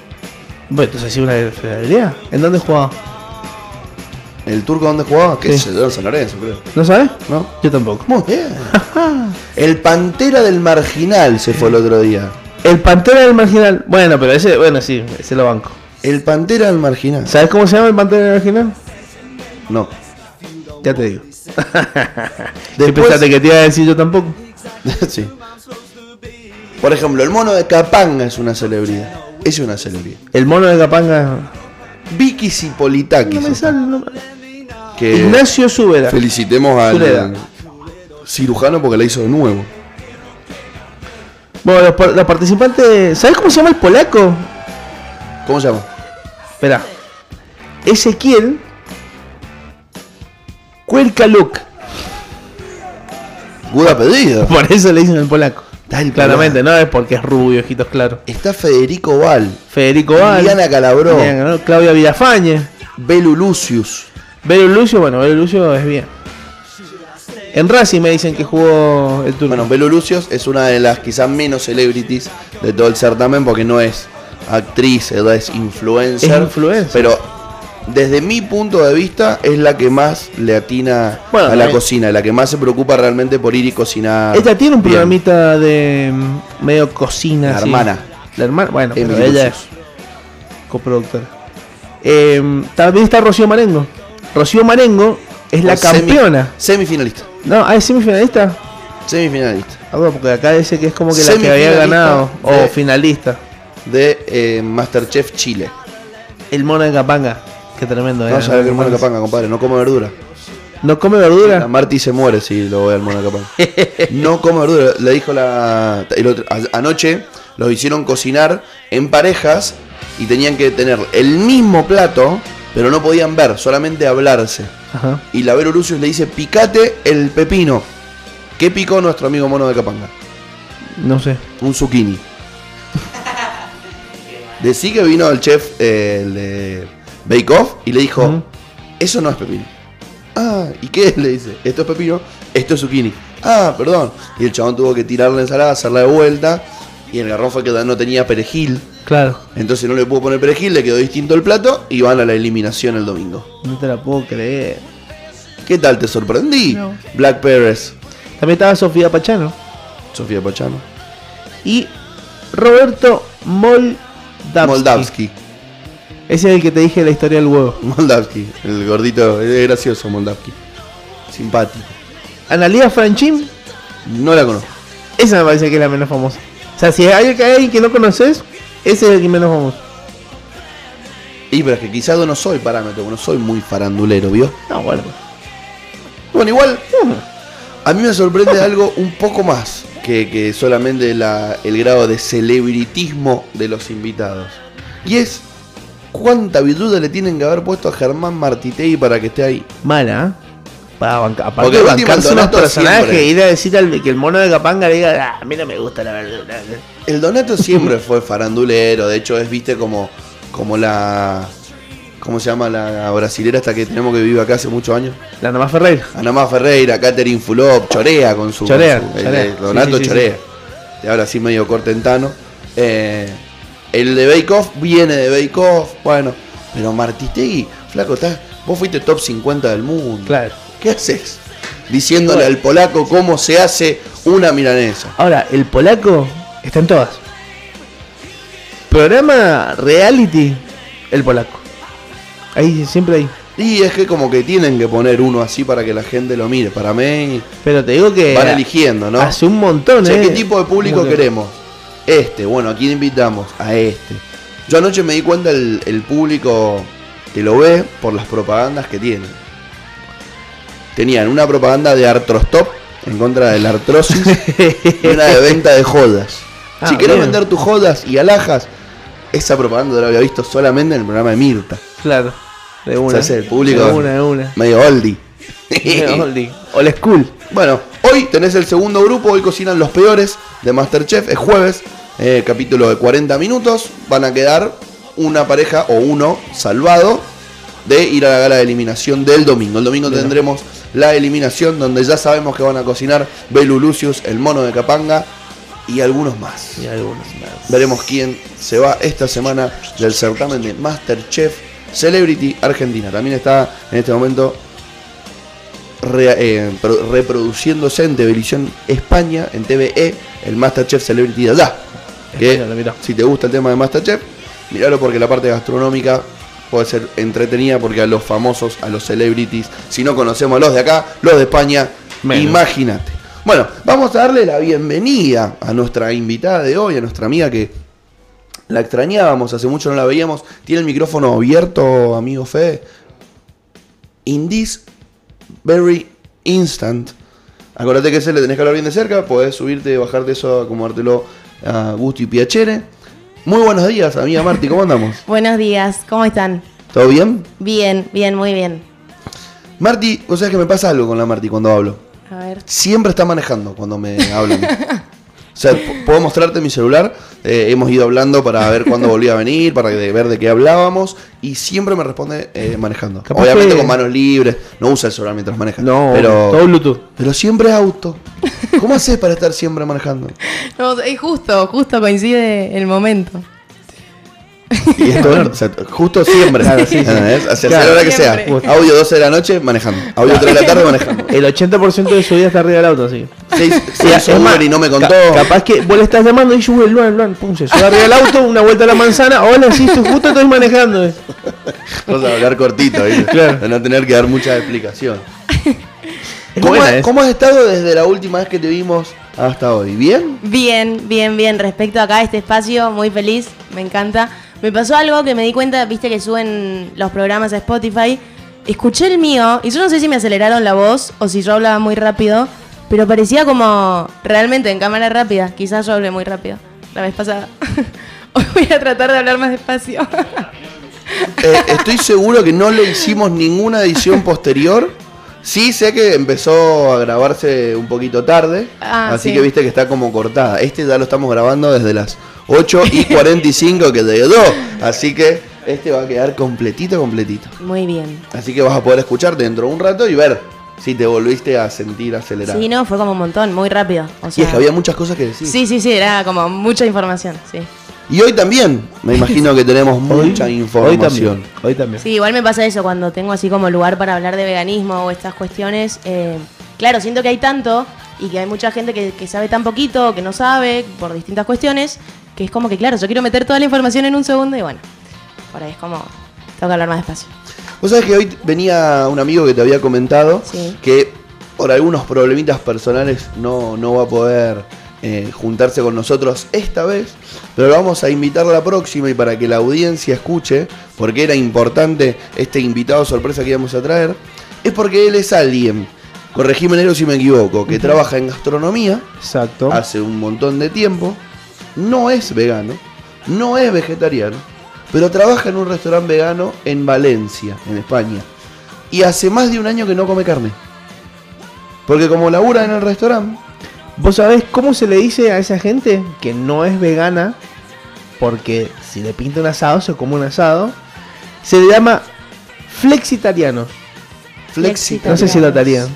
Bueno, entonces sí una fidelidad. ¿En dónde jugaba? ¿El turco dónde jugaba? ¿Qué Sí. sé San Lorenzo, creo. ¿No sabes? ¿No? Yo tampoco. Muy bien. (laughs) El Pantera del Marginal se fue el otro día. El Pantera del Marginal. Bueno, pero ese, bueno, sí, ese lo banco. El Pantera del Marginal. ¿Sabes cómo se llama el Pantera del Marginal? No. Ya te digo. (laughs) ¿Qué Después- pensaste que te iba a decir yo tampoco? (laughs) sí. Por ejemplo, el mono de Capanga es una celebridad. Es una celebridad. El mono de Capanga. Vicky Cipolitakis. No me está. sale el nombre. Que Ignacio Súbera. felicitemos al cirujano porque la hizo de nuevo. Bueno, los, par- los participantes. ¿Sabes cómo se llama el polaco? ¿Cómo se llama? Espera. Ezequiel Cuercaluk. Buda pedido. Por eso le dicen el polaco. Claramente, no es porque es rubio, ojitos claros. Está Federico Val. Federico Val. Liliana Calabró. Claudia Villafañe. Belu Lucius. Belu Lucio, bueno, Belu Lucio es bien. En Racing me dicen que jugó el turno. Bueno, Belu Lucius es una de las quizás menos celebrities de todo el certamen porque no es actriz, es influencer. Es influencer. Pero desde mi punto de vista, es la que más le atina Bueno, a la cocina, la que más se preocupa realmente por ir y cocinar. Ella tiene un bien. programita de mm, medio cocina. La así. hermana. La hermana, bueno, pero ella es coproductora. Eh, también está Rocío Marengo. Rocío Marengo es la semi- campeona. semifinalista. No, ¿ah, es semifinalista? Semifinalista. Ah, bueno, porque acá dice que es como que la que había ganado. O finalista. De eh, Masterchef Chile. El mono de Capanga. Qué tremendo, No eh. sabe que el mono de Capanga, compadre, no come verdura. ¿No come La verdura? Marty se muere si lo ve al mono de Capanga. (laughs) No come verdura. Le dijo la. el otro- a- anoche los hicieron cocinar en parejas y tenían que tener el mismo plato, pero no podían ver, solamente hablarse. Ajá. Y la Vero Lucius le dice: Picate el pepino. ¿Qué picó nuestro amigo mono de Capanga? No sé. Un zucchini. (laughs) Decí que vino el chef eh, el de Bake Off y le dijo. Eso no es pepino. Ah, ¿y qué? Le dice: Esto es pepino, esto es zucchini. Ah, perdón. Y el chabón tuvo que tirar la ensalada, hacerla de vuelta. Y el garrón fue que no tenía perejil. Claro. Entonces no le pudo poner perejil, le quedó distinto el plato y van a la eliminación el domingo. No te la puedo creer. ¿Qué tal? ¿Te sorprendí? No. Black Pérez, También estaba Sofía Pachano. Sofía Pachano, Y Roberto Moldavsky. Moldavsky. Ese es el que te dije la historia del huevo. (laughs) Moldavsky, el gordito, es gracioso Moldavsky. Simpático. Analia Franchín. No la conozco. Esa me parece que es la menos famosa. O sea, si hay alguien que no conoces, ese es el que menos famoso. Y pero es que quizás yo no soy parámetro, no soy muy farandulero, ¿vio? No, bueno. Bueno, igual, a mí me sorprende (laughs) algo un poco más que, que solamente la- el grado de celebritismo de los invitados. Y es cuánta virtud le tienen que haber puesto a Germán Martitei para que esté ahí. Mala, ¿eh? Para bancar. Aparte Porque de bancarse unos personajes, siempre. ir a decir al, que el mono de Capanga le diga, "Ah, a mí no me gusta la verdura. El Donato siempre (laughs) fue farandulero, de hecho es, viste, como, como la... ¿Cómo se llama la brasilera hasta que tenemos que vive acá hace muchos años? La nomás Ferreira. Anamá Ferreira, Catherine Fulop, chorea con su. Chorea, con su- el- chorea. el Donato Sí, sí, sí, chorea. Te habla así medio cortentano. Eh, el de Bake Off viene de Bake Off. Bueno, pero Martitegui, flaco, estás- vos fuiste top 50 del mundo. Claro. ¿Qué haces? Diciéndole Bueno. al polaco cómo se hace una milanesa. Ahora, el polaco está en todas. Programa reality, el polaco. Ahí, siempre ahí. Y es que como que tienen que poner uno así para que la gente lo mire. Para mí Pero te digo que van eligiendo, ¿no? hace un montón, ¿eh? ¿Qué tipo de público queremos? Este, bueno, ¿a quién invitamos? A este. Yo anoche me di cuenta el, el público que lo ve por las propagandas que tienen. Tenían una propaganda de Artrostop en contra de la artrosis y una de venta de jodas. Ah, si querés bien. vender tus jodas y alhajas, esa propaganda la había visto solamente en el programa de Mirta. Claro. De una. Hace el público. De una, de una. Medio oldie. Oldie. (laughs) Old school. Bueno, hoy tenés el segundo grupo, hoy cocinan los peores de Masterchef, es jueves, eh, capítulo de 40 minutos, van a quedar una pareja o uno salvado de ir a la gala de eliminación del domingo. El domingo Bien. tendremos la eliminación donde ya sabemos que van a cocinar Belu Lucius, el mono de Capanga y algunos más. Y algunos más. Veremos quién se va esta semana del certamen de Masterchef Celebrity Argentina. También está en este momento re- eh, pro- reproduciéndose en televisión España, en TVE, el Masterchef Celebrity de allá. Que, si te gusta el tema de Masterchef, míralo porque la parte gastronómica puede ser entretenida porque a los famosos, a los celebrities, si no conocemos a los de acá, los de España, imagínate. Bueno, vamos a darle la bienvenida a nuestra invitada de hoy, a nuestra amiga que la extrañábamos, hace mucho no la veíamos. Tiene el micrófono abierto, amigo Fede. In this very instant. Acordate que ese le tenés que hablar bien de cerca, podés subirte, bajarte eso, acomodártelo a gusto y piacere. Muy buenos días, amiga Marti, ¿cómo andamos? (laughs) Buenos días, ¿cómo están? ¿Todo bien? Bien, bien, muy bien. Marti, vos sabés que me pasa algo con la Marti cuando hablo. A ver. Siempre está manejando cuando me hablan. (laughs) O sea, puedo mostrarte mi celular. Eh, hemos ido hablando para ver cuándo volvía a venir, para de- ver de qué hablábamos. Y siempre me responde eh, manejando. Capaz Obviamente que- con manos libres. No usa el celular mientras maneja. No, pero, todo Bluetooth. pero siempre auto. ¿Cómo haces para estar siempre manejando? (laughs) No, es justo, justo coincide el momento. Y esto, o sea, justo siempre. Claro, sí, sí. O sea, sea la hora que sea. Audio 12 de la noche manejando. Audio 3 de la tarde manejando. El 80% de su vida está arriba del auto, sí. Seis, Sí, más, Uber y no me contó. ca- capaz que vos le estás llamando y yo, el Luan, Luan, pum, se sube arriba del auto, una vuelta a la manzana, hola, sí, estoy justo estoy manejando. eh. Vamos a hablar cortito, ¿viste? Claro. De no tener que dar mucha explicación. ¿Cómo, buena esa. cómo has estado desde la última vez que te vimos hasta hoy? ¿Bien? Bien, bien, bien. Respecto acá a este espacio, muy feliz, me encanta. Me pasó algo que me di cuenta, viste que suben los programas a Spotify. Escuché el mío y yo no sé si me aceleraron la voz o si yo hablaba muy rápido, pero parecía como realmente en cámara rápida. Quizás yo hablé muy rápido la vez pasada. (laughs) Hoy voy a tratar de hablar más despacio. Eh, estoy seguro que no le hicimos ninguna edición posterior. Sí, sé que empezó a grabarse un poquito tarde, Ah, así sí. que viste que está como cortada. Este ya lo estamos grabando desde las 8 y (laughs) 45 que llegó, así que este va a quedar completito, completito. Muy bien. Así que vas a poder escucharte dentro de un rato y ver si te volviste a sentir acelerado. Sí, no, fue como un montón, muy rápido. O Y sea, es que había muchas cosas que decir. Sí, sí, sí, era como mucha información, sí. Y hoy también, me imagino que tenemos (laughs) mucha Hoy información. también. Hoy también. Sí, igual me pasa eso cuando tengo así como lugar para hablar de veganismo o estas cuestiones. eh, claro, siento que hay tanto y que hay mucha gente que, que sabe tan poquito o que no sabe por distintas cuestiones, que es como que, claro, yo quiero meter toda la información en un segundo y bueno, por ahí es como, tengo que hablar más despacio. Vos sabés que hoy venía un amigo que te había comentado Sí. que por algunos problemitas personales no, no va a poder eh, juntarse con nosotros esta vez, pero lo vamos a invitar la próxima y para que la audiencia escuche, porque era importante este invitado sorpresa que íbamos a traer, es porque él es alguien, corregime Nero si me equivoco, que trabaja en gastronomía Exacto. hace un montón de tiempo, no es vegano, no es vegetariano, pero trabaja en un restaurante vegano en Valencia, en España. Y hace más de un año que no come carne. Porque como labura en el restaurante, ¿Vos sabés cómo se le dice a esa gente que no es vegana? Porque si le pinta un asado, se come un asado. Se le llama flexitarianos. flexita. No sé si lo atarían.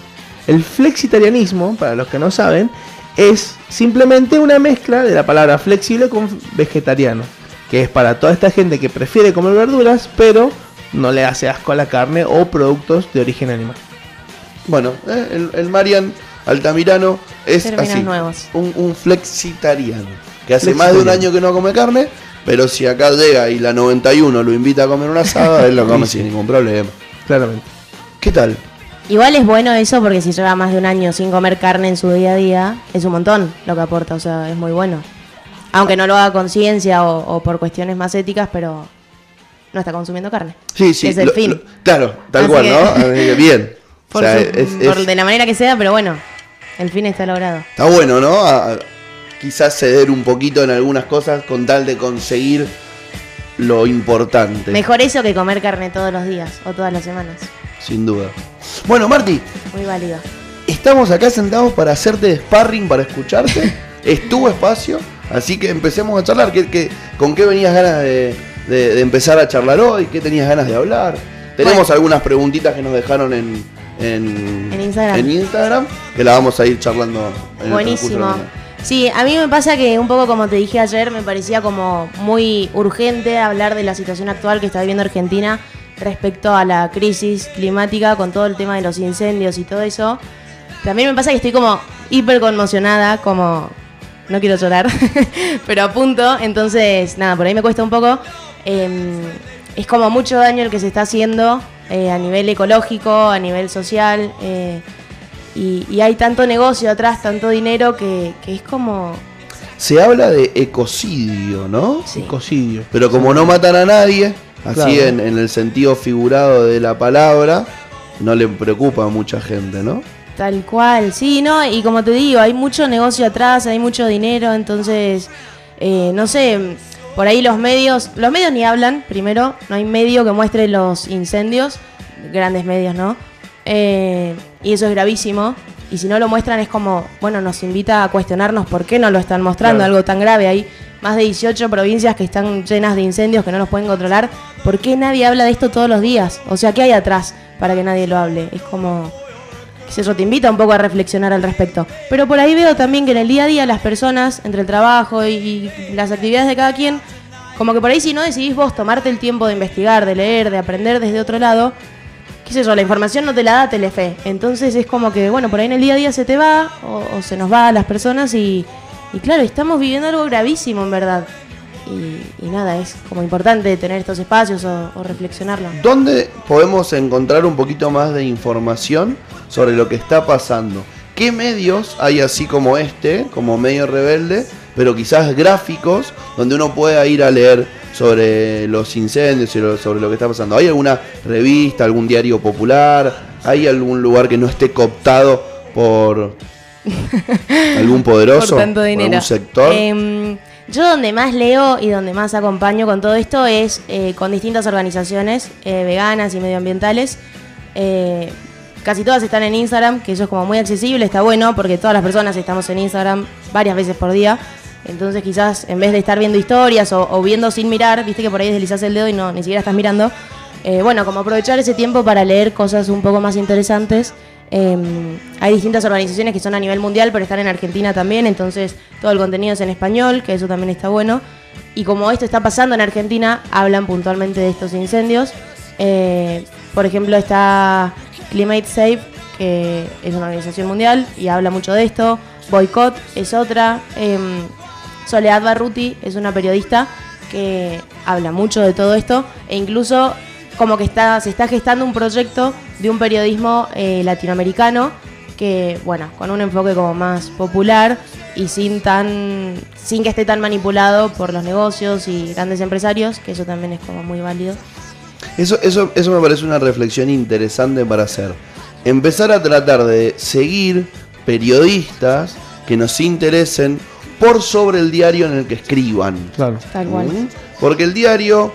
El flexitarianismo, para los que no saben, es simplemente una mezcla de la palabra flexible con vegetariano. Que es para toda esta gente que prefiere comer verduras, pero no le hace asco a la carne o productos de origen animal. Bueno, eh, el, el Marian Altamirano es así, nuevos. Un, un flexitariano. Que hace más de un año que no come carne, pero si acá llega y la 91 lo invita a comer un asado, él lo come sin ningún problema. Claramente. ¿Qué tal? Igual es bueno eso porque si lleva más de un año sin comer carne en su día a día, es un montón lo que aporta, o sea, es muy bueno. Aunque no lo haga con ciencia o, o por cuestiones más éticas, pero no está consumiendo carne. Sí, sí. Es el lo- fin. lo- claro, tal Así cual, que- ¿no? Bien. (laughs) O Por sea, su- es- es- por de la manera que sea, pero bueno, el fin está logrado. está bueno, ¿no? A- quizás ceder un poquito en algunas cosas con tal de conseguir lo importante. Mejor eso que comer carne todos los días o todas las semanas. Sin duda. Bueno, Marti, Muy válido. estamos acá sentados para hacerte sparring, para escucharte. (laughs) es tu espacio, así que empecemos a charlar. ¿Qué, qué- con qué venías ganas de, de- de empezar a charlar hoy? ¿Qué tenías ganas de hablar? Tenemos Bueno. algunas preguntitas que nos dejaron en, en, En Instagram. en Instagram, que la vamos a ir charlando. En Buenísimo. Sí, a mí me pasa que un poco como te dije ayer, me parecía como muy urgente hablar de la situación actual que está viviendo Argentina respecto a la crisis climática con todo el tema de los incendios y todo eso. También me pasa que estoy como hiper conmocionada, como no quiero llorar, (laughs) pero a punto. Entonces, nada, por ahí me cuesta un poco. Em, es como mucho daño el que se está haciendo eh, a nivel ecológico, a nivel social. eh, y, y hay tanto negocio atrás, tanto dinero que, que es como... Se habla de ecocidio, ¿no? Sí. Ecocidio. Pero como no matan a nadie, así Claro. en, en el sentido figurado de la palabra, no le preocupa a mucha gente, ¿no? Tal cual, sí, ¿no? Y como te digo, hay mucho negocio atrás, hay mucho dinero, entonces, eh, no sé, por ahí los medios, los medios ni hablan, primero, no hay medio que muestre los incendios, grandes medios, ¿no? Eh, y eso es gravísimo, y si no lo muestran es como, bueno, nos invita a cuestionarnos por qué no lo están mostrando, Claro. algo tan grave, hay más de 18 provincias que están llenas de incendios que no los pueden controlar, ¿por qué nadie habla de esto todos los días? O sea, ¿qué hay atrás para que nadie lo hable? Es como qué sé te invita un poco a reflexionar al respecto. Pero por ahí veo también que en el día a día las personas, entre el trabajo y, y las actividades de cada quien, como que por ahí si no decidís vos tomarte el tiempo de investigar, de leer, de aprender desde otro lado, qué sé yo, la información no te la da Telefe. Entonces es como que, bueno, por ahí en el día a día se te va o, se nos va a las personas y, y claro, estamos viviendo algo gravísimo en verdad. Y, y nada, es como importante tener estos espacios o, o reflexionarlo. ¿Dónde podemos encontrar un poquito más de información sobre lo que está pasando? ¿Qué medios hay así como este, como medio rebelde, pero quizás gráficos, donde uno pueda ir a leer sobre los incendios y sobre lo que está pasando? ¿Hay alguna revista, algún diario popular? ¿Hay algún lugar que no esté cooptado por (laughs) algún poderoso? por tanto dinero. algún sector? Em, yo donde más leo y donde más acompaño con todo esto es eh, con distintas organizaciones eh, veganas y medioambientales. Eh, casi todas están en Instagram, que eso es como muy accesible, está bueno porque todas las personas estamos en Instagram varias veces por día. Entonces quizás en vez de estar viendo historias o, viendo sin mirar, viste que por ahí deslizás el dedo y no ni siquiera estás mirando, eh, bueno, como aprovechar ese tiempo para leer cosas un poco más interesantes. Eh, hay distintas organizaciones que son a nivel mundial, pero están en Argentina también, entonces todo el contenido es en español, que eso también está bueno. Y como esto está pasando en Argentina, hablan puntualmente de estos incendios. Eh, por ejemplo, está Climate Safe, que es una organización mundial y habla mucho de esto. Boycott es otra. Em, Soledad Barruti es una periodista que habla mucho de todo esto e incluso como que está, se está gestando un proyecto de un periodismo eh, latinoamericano que, bueno, con un enfoque como más popular y sin tan sin que esté tan manipulado por los negocios y grandes empresarios, que eso también es como muy válido. Eso, eso, eso me parece una reflexión interesante para hacer. Empezar a tratar de seguir periodistas que nos interesen por sobre el diario en el que escriban. Claro. Tal cual. ¿Mm? Porque el diario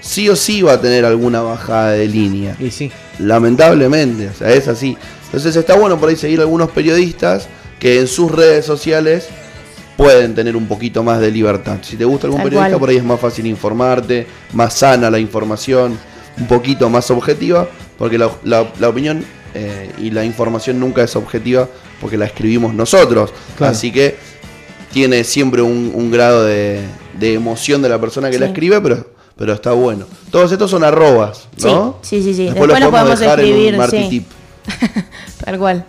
sí o sí va a tener alguna bajada de línea. Y sí. Lamentablemente, o sea, es así. Entonces está bueno por ahí seguir algunos periodistas que en sus redes sociales pueden tener un poquito más de libertad. Si te gusta algún Tal periodista, cual. por ahí es más fácil informarte, más sana la información, un poquito más objetiva, porque la, la- la opinión eh, y la información nunca es objetiva porque la escribimos nosotros. Claro. Así que tiene siempre un, un grado de, de emoción de la persona que la escribe, pero, pero está bueno. Todos estos son arrobas, ¿no? Sí, sí, sí, sí. Después, Después los lo podemos dejar en escribir, un sí. Tip. (laughs) Tal cual.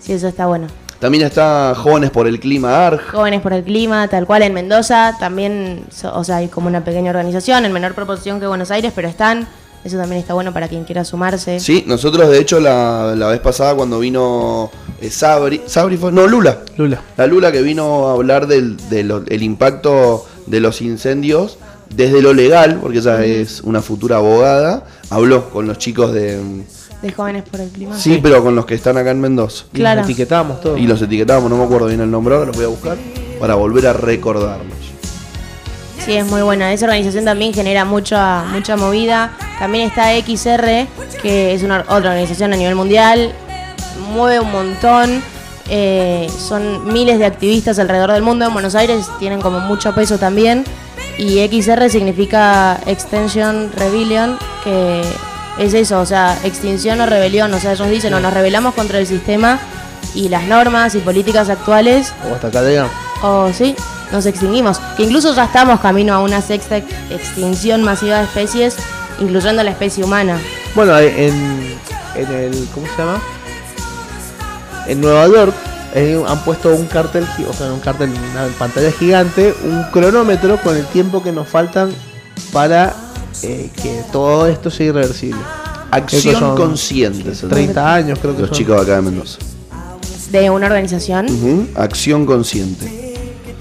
Sí, eso está bueno. También está Jóvenes por el Clima ARG. Jóvenes por el Clima, tal cual en Mendoza, también, o sea, hay como una pequeña organización, en menor proporción que Buenos Aires, pero están. Eso también está bueno para quien quiera sumarse. Sí, nosotros de hecho la, la vez pasada cuando vino eh, Sabri, Sabri fue, no, Lula. Lula. La Lula que vino a hablar del, de lo- el impacto de los incendios desde lo legal, porque ella es una futura abogada, habló con los chicos de... De Jóvenes por el Clima. Sí, pero con los que están acá en Mendoza. Y Claro. nos etiquetamos todo. Y los etiquetamos, no me acuerdo bien el nombre, ahora los voy a buscar para volver a recordarlos. Sí, es muy buena. Esa organización también genera mucha, mucha movida. También está XR, que es una otra organización a nivel mundial. Mueve un montón. Eh, son miles de activistas alrededor del mundo. En Buenos Aires tienen como mucho peso también. Y XR significa Extension Rebellion, que es eso, o sea, extinción o rebelión. O sea, ellos dicen, o nos rebelamos contra el sistema y las normas y políticas actuales, O hasta acá llegamos. o sí, nos extinguimos. Que incluso ya estamos camino a una sexta ex- extinción masiva de especies, incluyendo la especie humana. Bueno, en, en el. ¿Cómo se llama? En Nueva York eh, han puesto un cartel, o sea, un cartel, una pantalla gigante, un cronómetro con el tiempo que nos faltan para eh, que todo esto sea irreversible. Acción consciente. se llama. 30 años creo que Los son. chicos de acá de Mendoza. De una organización, Acción consciente.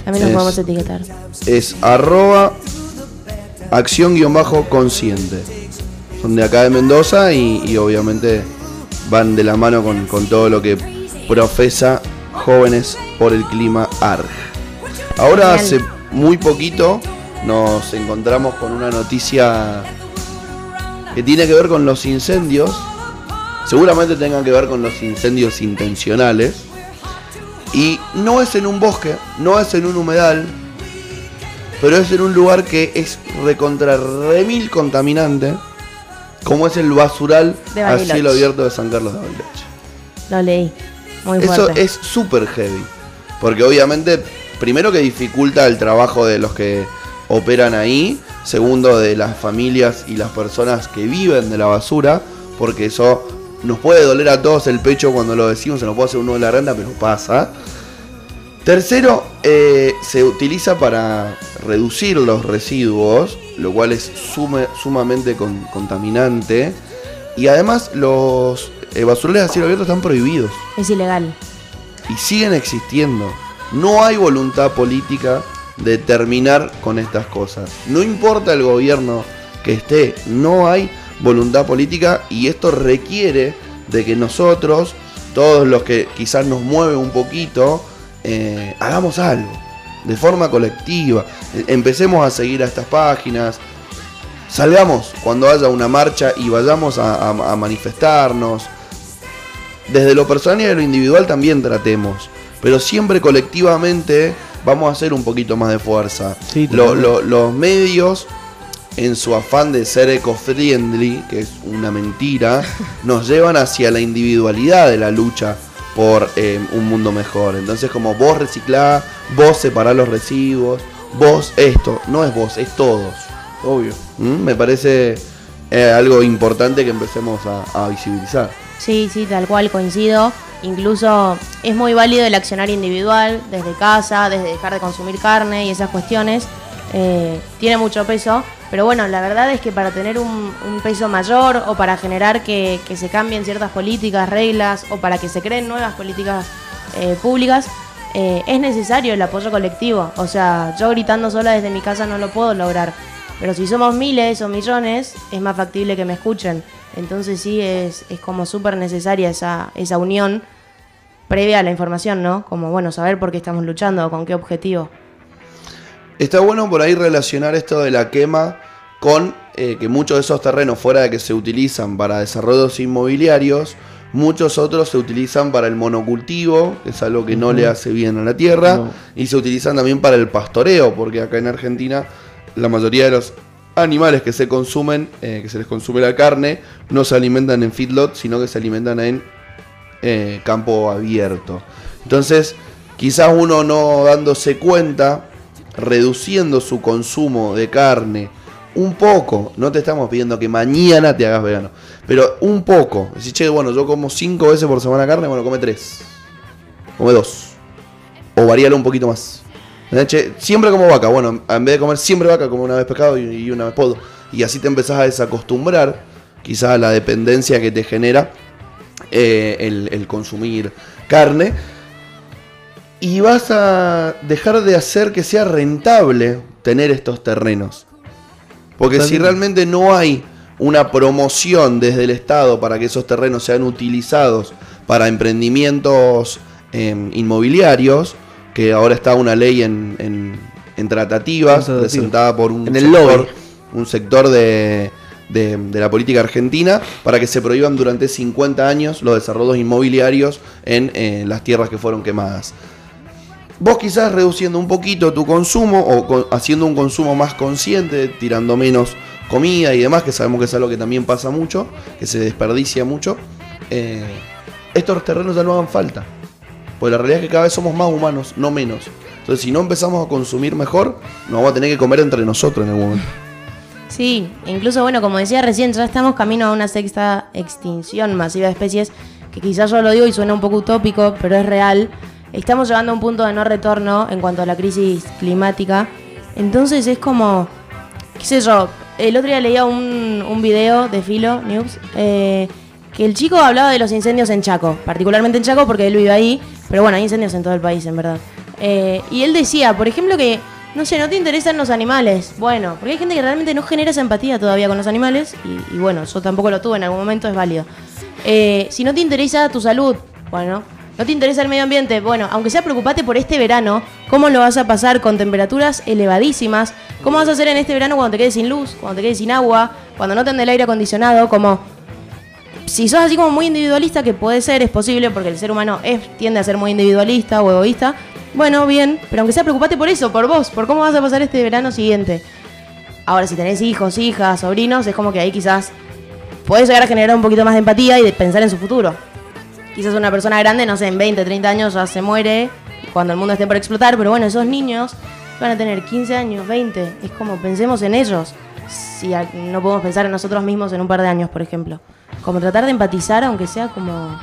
También nos Es- podemos etiquetar. es arroba acción guion bajo consciente. Son de acá de Mendoza y, y obviamente van de la mano con, con todo lo que profesa Jóvenes por el Clima ARG. Ahora hace muy poquito nos encontramos con una noticia que tiene que ver con los incendios. Seguramente tengan que ver con los incendios intencionales. Y no es en un bosque, no es en un humedal, pero es en un lugar que es recontra remil contaminante, como es el basural De a Bariloche. cielo abierto de San Carlos de Bariloche. Lo leí. Muy Eso fuerte. es súper heavy, porque obviamente, primero que dificulta el trabajo de los que operan ahí. Segundo, de las familias y las personas que viven de la basura, porque eso nos puede doler a todos el pecho cuando lo decimos, se nos puede hacer uno de la renta, pero pasa. Tercero, eh, se utiliza para reducir los residuos, lo cual es sume- sumamente con- contaminante. Y además los eh, basureros a cielo abierto están prohibidos Es ilegal. y siguen existiendo. No hay voluntad política de terminar con estas cosas. No importa el gobierno que esté, no hay voluntad política y esto requiere de que nosotros, todos los que quizás nos mueve un poquito, eh, hagamos algo de forma colectiva. Eh, Empecemos a seguir a estas páginas. Salgamos cuando haya una marcha y vayamos a, a- a manifestarnos, desde lo personal y de lo individual también tratemos. Pero siempre colectivamente vamos a hacer un poquito más de fuerza. Sí, Lo- totalmente. lo- los medios, en su afán de ser eco-friendly, que es una mentira, (laughs) nos llevan hacia la individualidad de la lucha por eh, un mundo mejor. Entonces como vos reciclá, vos separá los residuos, vos esto, no es vos, es todos. Obvio. ¿Mm? Me parece eh, algo importante que empecemos a- a visibilizar. Sí, sí, tal cual, coincido. Incluso es muy válido el accionar individual, desde casa, desde dejar de consumir carne y esas cuestiones. eh, tiene mucho peso, pero bueno, la verdad es que para tener un, peso mayor o para generar que, se cambien ciertas políticas, reglas o para que se creen nuevas políticas eh, públicas, eh, es necesario el apoyo colectivo. O sea, yo gritando sola desde mi casa no lo puedo lograr. Pero si somos miles o millones, es más factible que me escuchen. Entonces sí, es, es como súper necesaria esa, esa unión previa a la información, ¿no? Como, bueno, saber por qué estamos luchando, con qué objetivo. Está bueno por ahí relacionar esto de la quema con eh, que muchos de esos terrenos, fuera de que se utilizan para desarrollos inmobiliarios, muchos otros se utilizan para el monocultivo, que es algo que no le hace bien a la tierra, No. y se utilizan también para el pastoreo, porque acá en Argentina la mayoría de los animales que se consumen, eh, que se les consume la carne, no se alimentan en feedlot, sino que se alimentan en eh, campo abierto. Entonces, quizás uno no dándose cuenta, reduciendo su consumo de carne un poco, no te estamos pidiendo que mañana te hagas vegano, pero un poco. Decís, che, bueno, yo como cinco veces por semana carne, bueno, come tres, come dos, o varíalo un poquito más. Siempre como vaca, bueno, en vez de comer siempre vaca, como una vez pescado y, una vez pollo. Y así te empezás a desacostumbrar, quizás a la dependencia que te genera eh, el consumir carne. Y vas a dejar de hacer que sea rentable tener estos terrenos. Porque si realmente no hay una promoción desde el Estado para que esos terrenos sean utilizados para emprendimientos eh, inmobiliarios, que ahora está una ley en, en- en tratativas, En tratativas. presentada por un En el sector, un sector de, de- de la política argentina, para que se prohíban durante 50 años los desarrollos inmobiliarios en eh, las tierras que fueron quemadas. Vos quizás reduciendo un poquito tu consumo o haciendo un consumo más consciente, tirando menos comida y demás, que sabemos que es algo que también pasa mucho, que se desperdicia mucho, eh, estos terrenos ya no hagan falta. Porque la realidad es que cada vez somos más humanos, no menos. Entonces si no empezamos a consumir mejor, nos vamos a tener que comer entre nosotros en algún momento. Sí, incluso, bueno, como decía recién, ya estamos camino a una sexta extinción masiva de especies, que quizás yo lo digo y suena un poco utópico, pero es real. Estamos llegando a un punto de no retorno en cuanto a la crisis climática. Entonces es como, qué sé yo, el otro día leía un, un video de Filo News eh, que el chico hablaba de los incendios en Chaco, particularmente en Chaco porque él vive ahí, pero bueno, hay incendios en todo el país, en verdad. Eh, y él decía, por ejemplo, que, no sé, no te interesan los animales. Bueno, porque hay gente que realmente no genera esa empatía todavía con los animales, y, bueno, yo tampoco lo tuve en algún momento, es válido. Eh, si no te interesa tu salud, bueno, no te interesa el medio ambiente, bueno, aunque sea preocupate por este verano, ¿cómo lo vas a pasar con temperaturas elevadísimas? ¿Cómo vas a hacer en este verano cuando te quedes sin luz, cuando te quedes sin agua, cuando no te ande el aire acondicionado? Como si sos así como muy individualista, que puede ser, es posible, porque el ser humano es, tiende a ser muy individualista o egoísta, bueno, bien, pero aunque sea preocupate por eso, por vos, por cómo vas a pasar este verano siguiente. Ahora, si tenés hijos, hijas, sobrinos, es como que ahí quizás podés llegar a generar un poquito más de empatía y de pensar en su futuro. Quizás una persona grande, no sé, en 20, 30 años ya se muere cuando el mundo esté por explotar, pero bueno, esos niños van a tener 15 años, 20. Es como pensemos en ellos. Si no podemos pensar en nosotros mismos en un par de años, por ejemplo. Como tratar de empatizar, aunque sea como.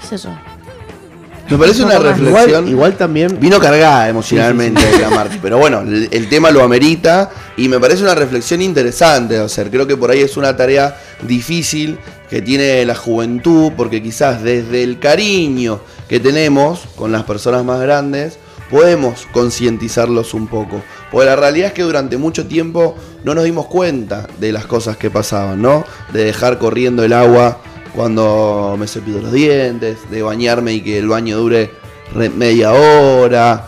¿Qué sé yo? Me parece Un una reflexión. Igual, igual también. Vino cargada emocionalmente la Marti, pero bueno, el, el tema lo amerita y me parece una reflexión interesante de hacer. Creo que por ahí es una tarea difícil que tiene la juventud, porque quizás desde el cariño que tenemos con las personas más grandes, podemos concientizarlos un poco. Porque la realidad es que durante mucho tiempo no nos dimos cuenta de las cosas que pasaban, ¿no? De dejar corriendo el agua cuando me cepillo los dientes, de bañarme y que el baño dure re- media hora.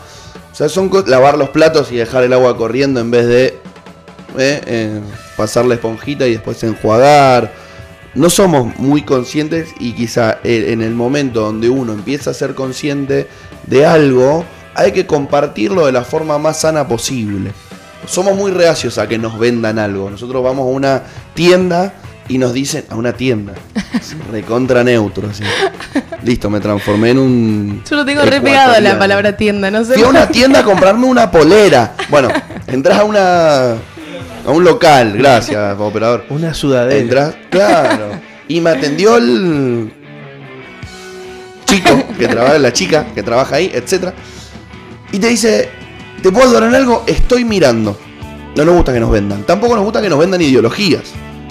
O sea, son lavar los platos y dejar el agua corriendo en vez de eh, eh, pasar la esponjita y después enjuagar. No somos muy conscientes y quizá eh, en el momento donde uno empieza a ser consciente de algo, hay que compartirlo de la forma más sana posible. Somos muy reacios a que nos vendan algo. Nosotros vamos a una tienda y nos dicen, a una tienda, (laughs) recontra neutro, así. Listo, me transformé en un... Yo lo tengo re pegado a la palabra tienda, no sé. Fui a una tienda a comprarme una polera. Bueno, entras a una a un local, gracias, (laughs) operador. Una sudadera. Entras, claro. Y me atendió el chico que trabaja, la chica que trabaja ahí, etcétera. Y te dice, ¿te puedo donar algo? Estoy mirando. No nos gusta que nos vendan. Tampoco nos gusta que nos vendan ideologías.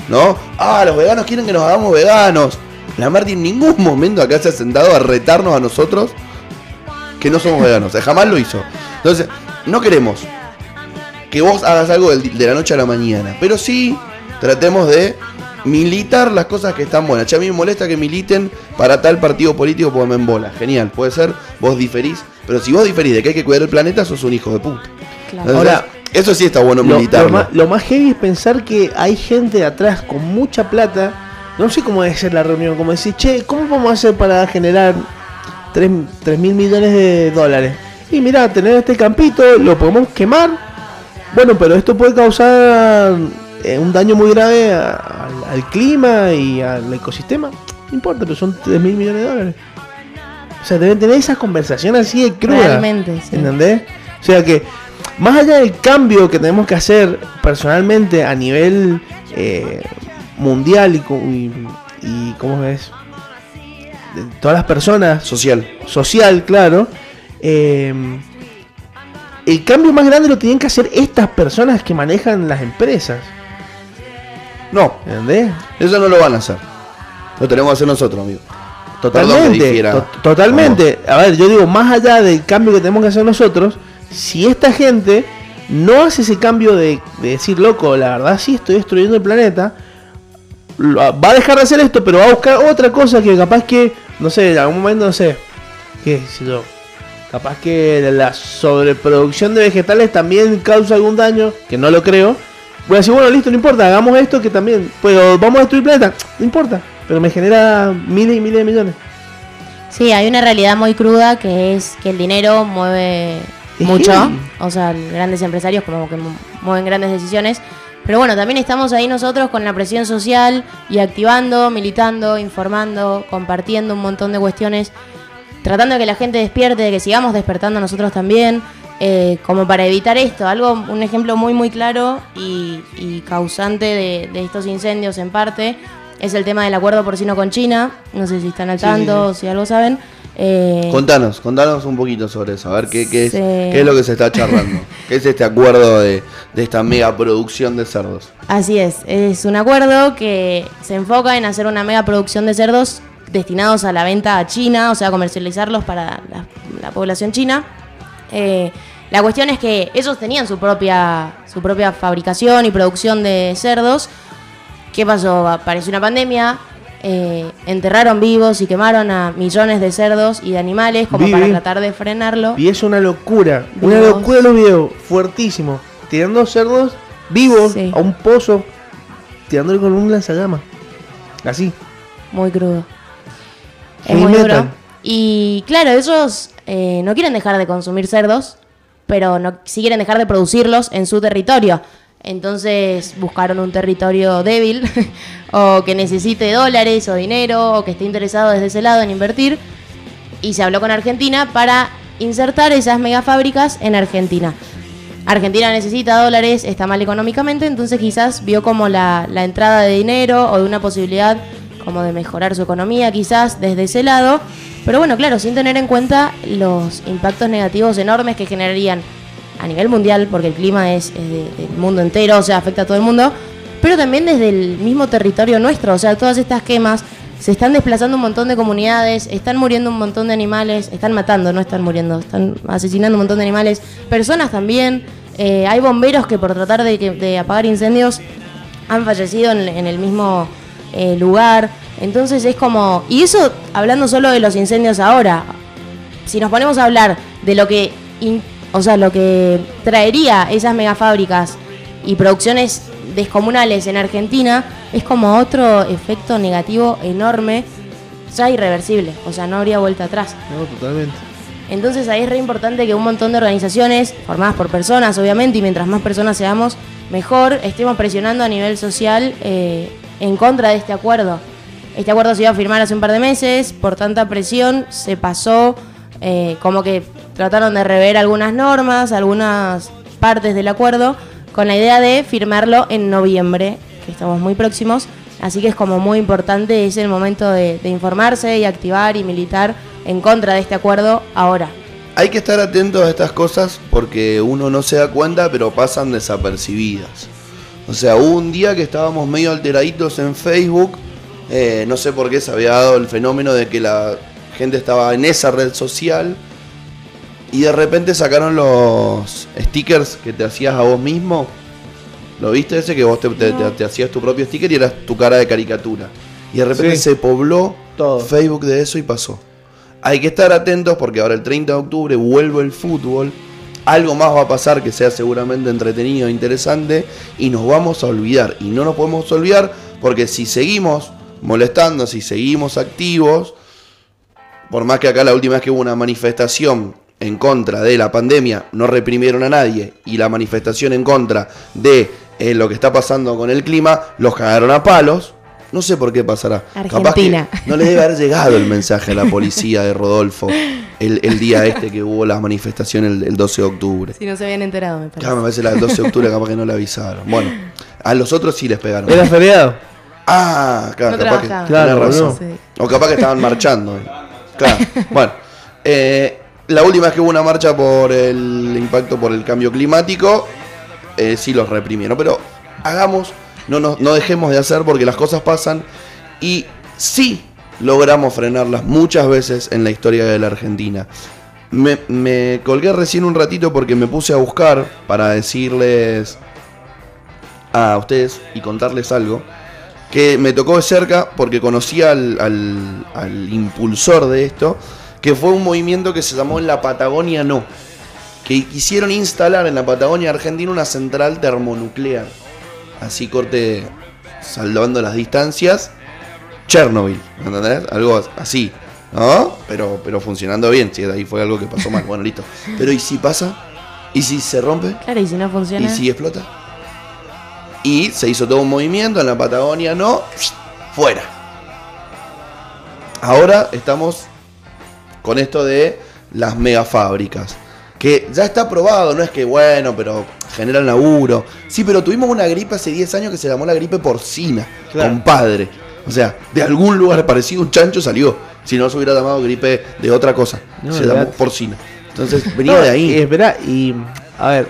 ¿No? Ah, los veganos quieren que nos hagamos veganos. La Marti en ningún momento acá se ha sentado a retarnos a nosotros que no somos veganos. O sea, jamás lo hizo. Entonces, no queremos que vos hagas algo de la noche a la mañana. Pero sí tratemos de militar las cosas que están buenas. Che, a mí me molesta que militen para tal partido político porque me embola. Genial, puede ser, vos diferís. Pero si vos diferís de que hay que cuidar el planeta, sos un hijo de puta. Claro. Entonces, Ahora, eso sí está bueno Lo, lo más, lo más heavy es pensar que hay gente atrás con mucha plata. No sé cómo debe ser la reunión. Como decir, che, ¿cómo vamos a hacer para generar 3, mil millones de dólares? Y mira, tener este campito, lo podemos quemar. Bueno, pero esto puede causar eh, un daño muy grave a- al, al clima y al ecosistema. No importa, pero son 3 mil millones de dólares. O sea, deben tener esas conversaciones así de crudas. Realmente, sí. ¿Entendés? O sea que, más allá del cambio que tenemos que hacer personalmente a nivel eh, mundial y, co- y, y ¿cómo es? De todas las personas, Social. social, claro. eh, el cambio más grande lo tienen que hacer estas personas que manejan las empresas. No, ¿Entendés? eso no lo van a hacer. Lo tenemos que hacer nosotros, amigo. Totalmente, to- totalmente. A ver, yo digo, más allá del cambio que tenemos que hacer nosotros, si esta gente no hace ese cambio de, de decir, loco, la verdad sí estoy destruyendo el planeta, va a dejar de hacer esto, pero va a buscar otra cosa que capaz que, no sé, en algún momento, no sé, qué sé yo, capaz que la sobreproducción de vegetales también causa algún daño, que no lo creo. Voy a decir, bueno, listo, no importa, hagamos esto que también, pero vamos a destruir planeta, no importa, pero me genera miles y miles de millones. Sí, hay una realidad muy cruda que es que el dinero mueve mucho. O sea, grandes empresarios como que mu- mueven grandes decisiones. Pero bueno, también estamos ahí nosotros con la presión social y activando, militando, informando, compartiendo un montón de cuestiones, tratando de que la gente despierte, de que sigamos despertando nosotros también, eh, como para evitar esto. Algo, un ejemplo muy muy claro y, y causante de, de estos incendios en parte es el tema del acuerdo porcino con China. No sé si están al Sí, tanto, si algo saben. Eh, Contanos, contanos un poquito sobre eso, a ver qué, qué es, Sí. qué es lo que se está charlando. ¿Qué es este acuerdo de, de esta mega producción de cerdos? Así es, es un acuerdo que se enfoca en hacer una mega producción de cerdos destinados a la venta a China, o sea, comercializarlos para la, la población china. Eh, la cuestión es que ellos tenían su propia, su propia fabricación y producción de cerdos. ¿Qué pasó? Apareció una pandemia, eh, enterraron vivos y quemaron a millones de cerdos y de animales como Vi, para vi. tratar de frenarlo. Y es una locura, una locura los videos, fuertísimo. Tirando cerdos vivos Sí. a un pozo, tirándole con un lanzallamas. Así. Muy crudo. Es muy duro. Y claro, ellos eh, no quieren dejar de consumir cerdos, pero no, sí quieren dejar de producirlos en su territorio. Entonces buscaron un territorio débil (laughs) o que necesite dólares o dinero o que esté interesado desde ese lado en invertir. Y se habló con Argentina para insertar esas megafábricas en Argentina. Argentina necesita dólares, está mal económicamente, entonces quizás vio como la, la entrada de dinero o de una posibilidad como de mejorar su economía, quizás desde ese lado. Pero bueno, claro, sin tener en cuenta los impactos negativos enormes que generarían a nivel mundial, porque el clima es, es de- del mundo entero, o sea, afecta a todo el mundo, pero también desde el mismo territorio nuestro, o sea, todas estas quemas se están desplazando un montón de comunidades, están muriendo un montón de animales, están matando, no están muriendo, están asesinando un montón de animales, personas también, eh, hay bomberos que por tratar de apagar incendios han fallecido en, en el mismo eh, lugar, entonces es como, y eso hablando solo de los incendios ahora, si nos ponemos a hablar de lo que, in- o sea, lo que traería esas megafábricas y producciones descomunales en Argentina, es como otro efecto negativo enorme, ya irreversible, o sea, no habría vuelta atrás. No, totalmente. Entonces ahí es re importante que un montón de organizaciones, formadas por personas obviamente, y mientras más personas seamos, mejor estemos presionando a nivel social eh, en contra de este acuerdo. Este acuerdo se iba a firmar hace un par de meses, por tanta presión se pasó, eh, como que trataron de rever algunas normas, algunas partes del acuerdo, con la idea de firmarlo en noviembre, que estamos muy próximos. Así que es como muy importante, es el momento de, de informarse y activar y militar en contra de este acuerdo ahora. Hay que estar atentos a estas cosas porque uno no se da cuenta, pero pasan desapercibidas. O sea, hubo un día que estábamos medio alteraditos en Facebook. eh, no sé por qué se había dado el fenómeno de que la gente estaba en esa red social. Y de repente sacaron los stickers que te hacías a vos mismo. ¿Lo viste ese? Que vos te, te- te- te hacías tu propio sticker y eras tu cara de caricatura. Y de repente Sí. se pobló Todo. Facebook de eso y pasó. Hay que estar atentos porque ahora el 30 de octubre vuelve el fútbol. Algo más va a pasar que sea seguramente entretenido e interesante y nos vamos a olvidar. Y no nos podemos olvidar porque si seguimos molestando, si seguimos activos, por más que acá la última vez que hubo una manifestación en contra de la pandemia no reprimieron a nadie y la manifestación en contra de eh, lo que está pasando con el clima los cagaron a palos. No sé por qué pasará. Capaz que Argentina. no le debe haber llegado el (laughs) mensaje a la policía de Rodolfo el, el día este que hubo la manifestación el, el 12 de octubre. Si no se habían enterado, me parece. Claro, me parece la del 12 de octubre capaz que no le avisaron. Bueno, a los otros sí les pegaron. Era feriado. Ah, claro, No capaz que Claro, razón. Sí. O capaz que estaban marchando. Claro. Bueno, eh, la última vez que hubo una marcha por el impacto por el cambio climático, eh, sí los reprimieron. Pero hagamos, no, nos- no dejemos de hacer porque las cosas pasan y sí logramos frenarlas muchas veces en la historia de la Argentina. Me, colgué recién un ratito porque me puse a buscar para decirles a ustedes y contarles algo que me tocó de cerca porque conocí al, al- al impulsor de esto, que fue un movimiento que se llamó en la Patagonia No, que quisieron instalar en la Patagonia Argentina una central termonuclear, así corte, salvando las distancias, Chernobyl, ¿entendés? Algo así, ¿no? Pero, pero funcionando bien, si ahí fue algo que pasó mal, bueno, listo. Pero ¿y si pasa? ¿Y si se rompe? Claro, y si no funciona. ¿Y si explota? Y se hizo todo un movimiento en la Patagonia, no, fuera. Ahora estamos con esto de las megafábricas. Que ya está probado, no es que bueno, pero generan laburo. Sí, pero tuvimos una gripe hace 10 años que se llamó la gripe porcina, Claro. compadre. O sea, de algún lugar parecido un chancho salió. Si no se hubiera llamado gripe de otra cosa. No, se llamó porcina. Entonces, (laughs) venía No, de ahí. y espera, y a ver,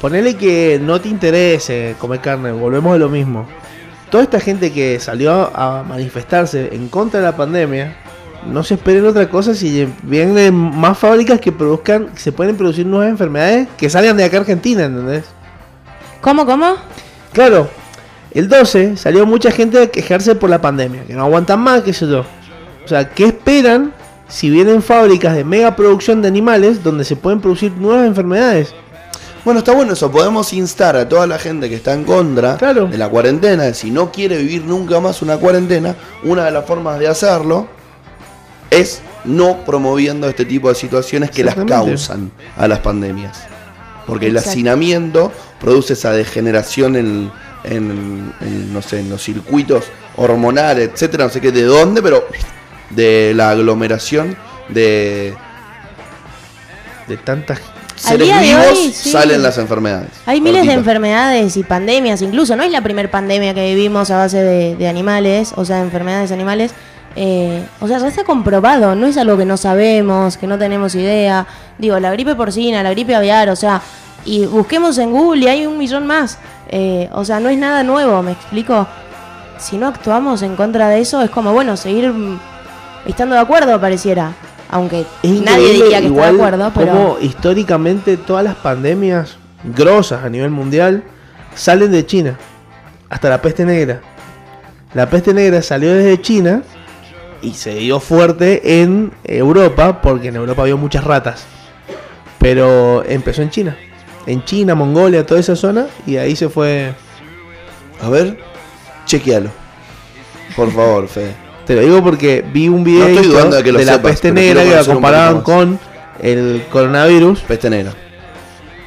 ponele que no te interese comer carne, volvemos a lo mismo. Toda esta gente que salió a manifestarse en contra de la pandemia, no se esperen otra cosa si vienen más fábricas que produzcan, se pueden producir nuevas enfermedades que salgan de acá a Argentina, ¿entendés? ¿Cómo, cómo? Claro, el 12 salió mucha gente a quejarse por la pandemia, que no aguantan más, qué sé yo. O sea, ¿qué esperan si vienen fábricas de mega producción de animales donde se pueden producir nuevas enfermedades? Bueno, está bueno eso. Podemos instar a toda la gente que está en contra Claro. de la cuarentena, de si no quiere vivir nunca más una cuarentena, una de las formas de hacerlo es no promoviendo este tipo de situaciones que las causan a las pandemias. Porque el Exacto. hacinamiento produce esa degeneración en, en- en, no sé, en los circuitos hormonales, etcétera, no sé qué de dónde, pero de la aglomeración de De tantas. seres de vivos hoy, sí. salen las enfermedades. Hay miles de enfermedades y pandemias, incluso no es la primera pandemia que vivimos a base de, de animales, o sea, enfermedades animales. Eh, o sea, ya está comprobado, no es algo que no sabemos, que no tenemos idea. Digo, la gripe porcina, la gripe aviar, o sea, y busquemos en Google y hay un millón más. Eh, o sea, no es nada nuevo, ¿me explico? Si no actuamos en contra de eso, es como, bueno, seguir estando de acuerdo, pareciera. Aunque Es nadie diría que está de igual acuerdo, pero. cómo históricamente todas las pandemias grosas a nivel mundial salen de China. Hasta la peste negra. La peste negra salió desde China y se dio fuerte en Europa porque en Europa había muchas ratas. Pero empezó en China. En China, Mongolia, toda esa zona y ahí se fue... A ver, chequealo. Por favor, Fede. Te lo digo porque vi un video de que la sepas, peste negra que la comparaban con el coronavirus Peste negra.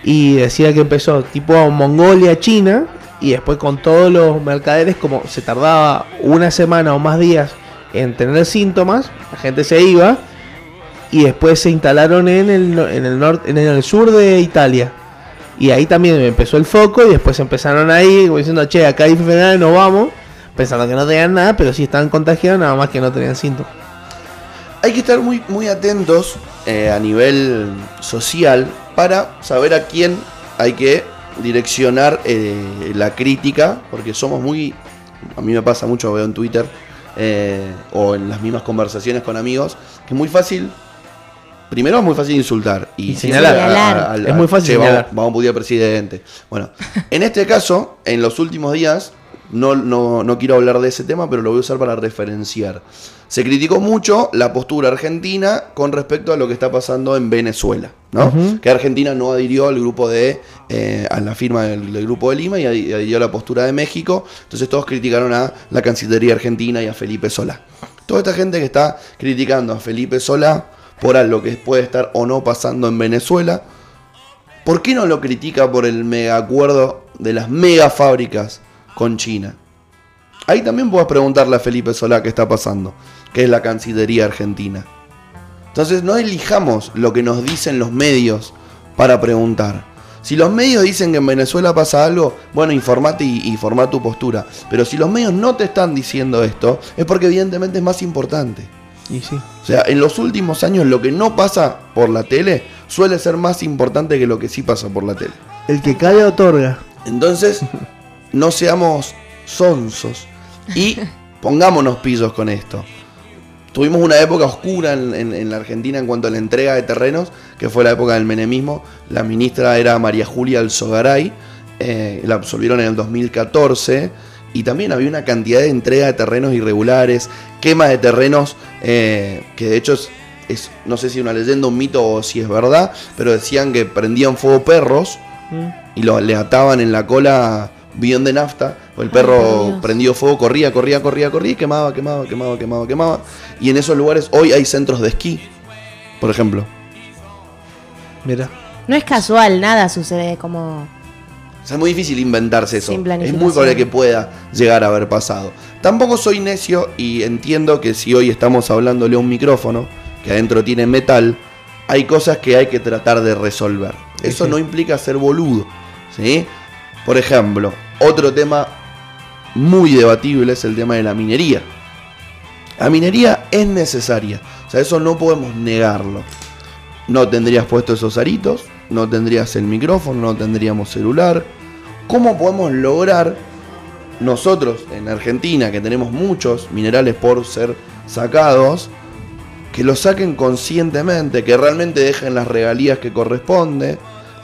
y decía que empezó tipo Mongolia, China y después con todos los mercaderes como se tardaba una semana o más días en tener síntomas, la gente se iba y después se instalaron en el, en el norte, en el sur de Italia. Y ahí también empezó el foco y después empezaron ahí como diciendo, che, acá hay enfermedades, no vamos, pensando que no tenían nada, pero sí estaban contagiados, nada más que no tenían síntomas. Hay que estar muy, muy atentos eh, a nivel social para saber a quién hay que direccionar eh, la crítica, porque somos muy, a mí me pasa mucho, veo en Twitter eh, o en las mismas conversaciones con amigos, que es muy fácil, primero es muy fácil insultar y, Y señalar. Señalar. Es muy fácil "Che, vamos, señalar". vamos a putear presidente. Bueno, (laughs) en este caso, en los últimos días, no, no, no quiero hablar de ese tema, pero lo voy a usar para referenciar. Se criticó mucho la postura argentina con respecto a lo que está pasando en Venezuela, ¿no? Que Argentina no adhirió al grupo de, eh, a la firma del, del grupo de Lima y adhirió a la postura de México. Entonces todos criticaron a la Cancillería Argentina y a Felipe Solá. Toda esta gente que está criticando a Felipe Solá por algo que puede estar o no pasando en Venezuela, ¿por qué no lo critica por el mega acuerdo de las mega fábricas con China? Ahí también puedes preguntarle a Felipe Solá qué está pasando, que es la Cancillería Argentina. Entonces no elijamos lo que nos dicen los medios para preguntar. Si los medios dicen que en Venezuela pasa algo, bueno, informate y, y tu postura. Pero si los medios no te están diciendo esto, es porque evidentemente es más importante. Y sí. O sea, en los últimos años lo que no pasa por la tele suele ser más importante que lo que sí pasa por la tele. El que calla otorga. Entonces, (laughs) no seamos sonsos y pongámonos pillos con esto. Tuvimos una época oscura en, en- en la Argentina en cuanto a la entrega de terrenos, que fue la época del menemismo. La ministra era María Julia Alzogaray, eh, la absolvieron en el 2014. Y también había una cantidad de entrega de terrenos irregulares, quema de terrenos, eh, que de hecho es, es, no sé si una leyenda, un mito o si es verdad, pero decían que prendían fuego perros y lo, le ataban en la cola bidón de nafta. o El Ay, perro Dios. prendió fuego, corría, corría, corría, corría y quemaba, quemaba, quemaba, quemaba, quemaba. Y en esos lugares hoy hay centros de esquí, por ejemplo. Mira. No es casual, nada sucede como. O sea, es muy difícil inventarse eso. Es muy probable que pueda llegar a haber pasado. Tampoco soy necio y entiendo que si hoy estamos hablándole a un micrófono que adentro tiene metal, hay cosas que hay que tratar de resolver. Eso Sí. no implica ser boludo. ¿sí? Por ejemplo, otro tema muy debatible es el tema de la minería. La minería es necesaria. O sea, eso no podemos negarlo. No tendrías puesto esos aritos, no tendrías el micrófono, no tendríamos celular. ¿Cómo podemos lograr nosotros en Argentina, que tenemos muchos minerales por ser sacados, que los saquen conscientemente, que realmente dejen las regalías que corresponde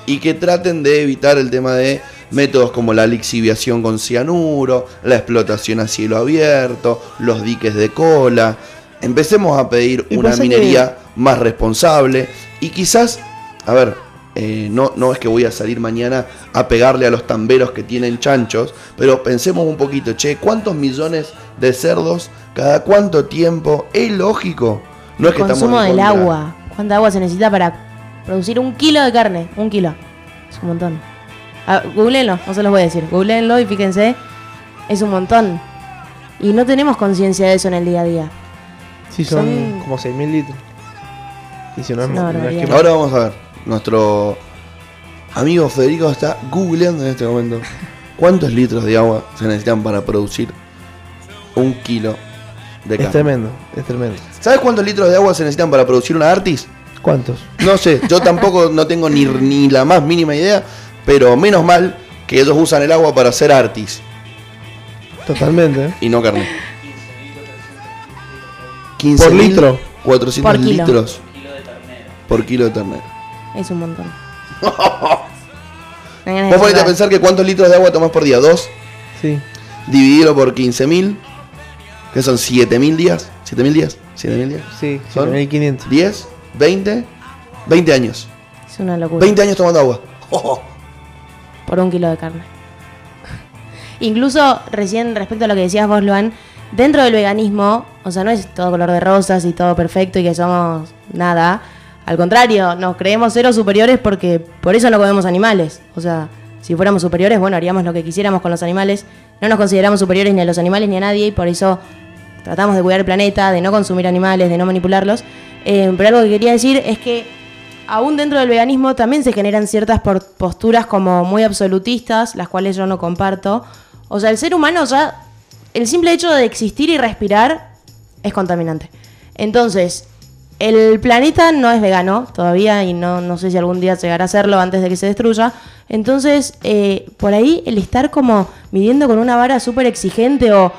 y que traten de evitar el tema de métodos como la lixiviación con cianuro, la explotación a cielo abierto, los diques de cola. Empecemos a pedir una que- minería más responsable y quizás, a ver, eh, no, no es que voy a salir mañana a pegarle a los tamberos que tienen chanchos, pero pensemos un poquito, che, ¿cuántos millones de cerdos cada cuánto tiempo? ¿Es lógico? No es que estamos consumo del contra. agua. ¿Cuánta agua se necesita para producir un kilo de carne? Un kilo. Es un montón. Ah, googleenlo, no se los voy a decir. Googleenlo y fíjense. Es un montón. Y no tenemos conciencia de eso en el día a día. Sí, son, Son- como 6.000 litros. Y si no es No, Ahora vamos a ver nuestro Amigo Federico está googleando en este momento cuántos litros de agua se necesitan para producir un kilo de Es carne. tremendo, es tremendo. ¿Sabes cuántos litros de agua se necesitan para producir una Artis? ¿Cuántos? No sé, yo (laughs) tampoco no tengo ni, ni la más mínima idea, pero menos mal que ellos usan el agua para hacer Artis Totalmente. ¿eh? y no carne. 15 Por litro. 400 Por kilo. litros por kilo de ternera. Es un montón. (laughs) Vos ponete a pensar que cuántos litros de agua tomás por día. Dos, Sí. dividido por 15.000, que son 7.000 días. ¿7.000 días? ¿7.000 días? Sí, ¿Son? 7500. 10, 20, 20 años. Es una locura. 20 años tomando agua. Oh, (laughs) por un kilo de carne. (laughs) Incluso recién respecto a lo que decías vos, Luan, dentro del veganismo, o sea, no es todo color de rosas y todo perfecto y que somos nada. Al contrario, nos creemos seres superiores porque por eso no comemos animales. O sea, si fuéramos superiores, bueno, haríamos lo que quisiéramos con los animales. No nos consideramos superiores ni a los animales ni a nadie y por eso tratamos de cuidar el planeta, de no consumir animales, de no manipularlos. Eh, pero algo que quería decir es que aún dentro del veganismo también se generan ciertas posturas como muy absolutistas, las cuales yo no comparto. O sea, el ser humano ya, el simple hecho de existir y respirar es contaminante. Entonces, el planeta no es vegano todavía y no, no sé si algún día llegará a serlo antes de que se destruya. Entonces, eh, por ahí el estar como midiendo con una vara súper exigente o,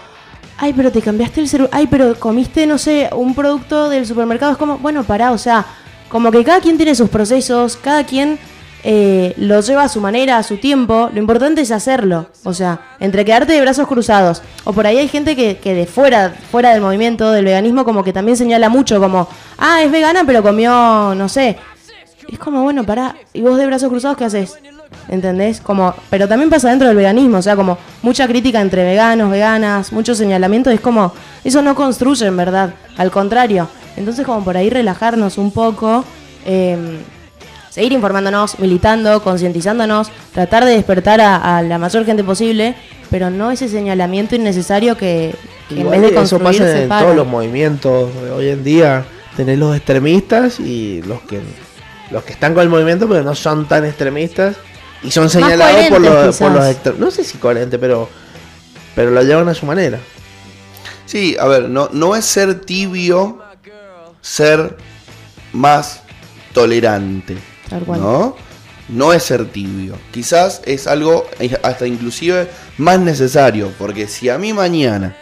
ay, pero te cambiaste el celular, ay, pero comiste, no sé, un producto del supermercado, es como, bueno, pará, o sea, como que cada quien tiene sus procesos, cada quien eh, lo lleva a su manera, a su tiempo, lo importante es hacerlo, o sea, entre quedarte de brazos cruzados, o por ahí hay gente que, que de fuera, fuera del movimiento del veganismo, como que también señala mucho, como, ah, es vegana, pero comió, no sé, es como, bueno, pará, ¿y vos de brazos cruzados qué haces? ¿Entendés? Como, pero también pasa dentro del veganismo, o sea, como mucha crítica entre veganos, veganas, mucho señalamiento, es como, eso no construye en verdad, al contrario. Entonces como por ahí relajarnos un poco, eh, seguir informándonos, militando, concientizándonos, tratar de despertar a, a la mayor gente posible, pero no ese señalamiento innecesario que, que en Igual vez de eso pasa en separa. todos los movimientos de hoy en día. Tenés los extremistas y los que los que están con el movimiento pero no son tan extremistas y son señalados por los, por los no sé si coherente pero pero lo llevan a su manera. Sí, a ver, no, no es ser tibio, ser más tolerante. ¿No? No es ser tibio. Quizás es algo hasta inclusive más necesario. Porque si a mí mañana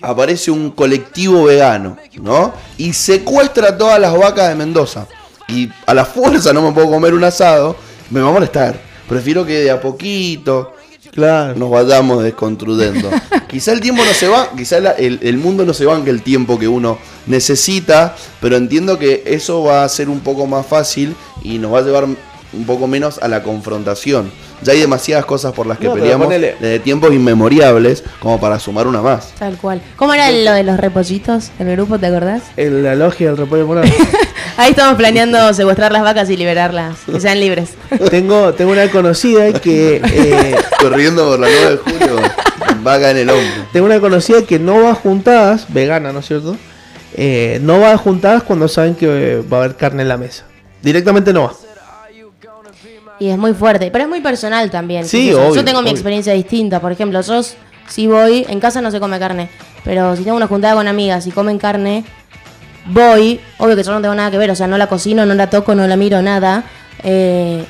aparece un colectivo vegano, ¿no? Y secuestra todas las vacas de Mendoza. Y a la fuerza no me puedo comer un asado, me va a molestar. Prefiero que de a poquito Claro. nos vayamos desconstruyendo. (laughs) quizá el tiempo no se va, quizá la- el, el mundo no se banque el tiempo que uno necesita, pero entiendo que eso va a ser un poco más fácil y nos va a llevar un poco menos a la confrontación. Ya hay demasiadas cosas por las que No, peleamos ponele- desde tiempos inmemoriables como para sumar una más. Tal cual. ¿Cómo era lo de los repollitos, el grupo, te acordás? En la logia del repollo morado. (laughs) Ahí estamos planeando secuestrar las vacas y liberarlas, que sean libres. tengo tengo una conocida que eh, Corriendo por la 9 de julio, vaca en el hombro. tengo una conocida que no va a juntadas, vegana, ¿no es cierto? Eh, no va a juntadas cuando saben que eh, va a haber carne en la mesa. Directamente no va. Y es muy fuerte, pero es muy personal también. Sí, obvio, Yo tengo mi experiencia distinta. Por ejemplo, yo si voy, en casa no se come carne, pero si tengo una juntada con amigas y comen carne, voy. Obvio que yo no tengo nada que ver, o sea, no la cocino, no la toco, no la miro, nada. eh,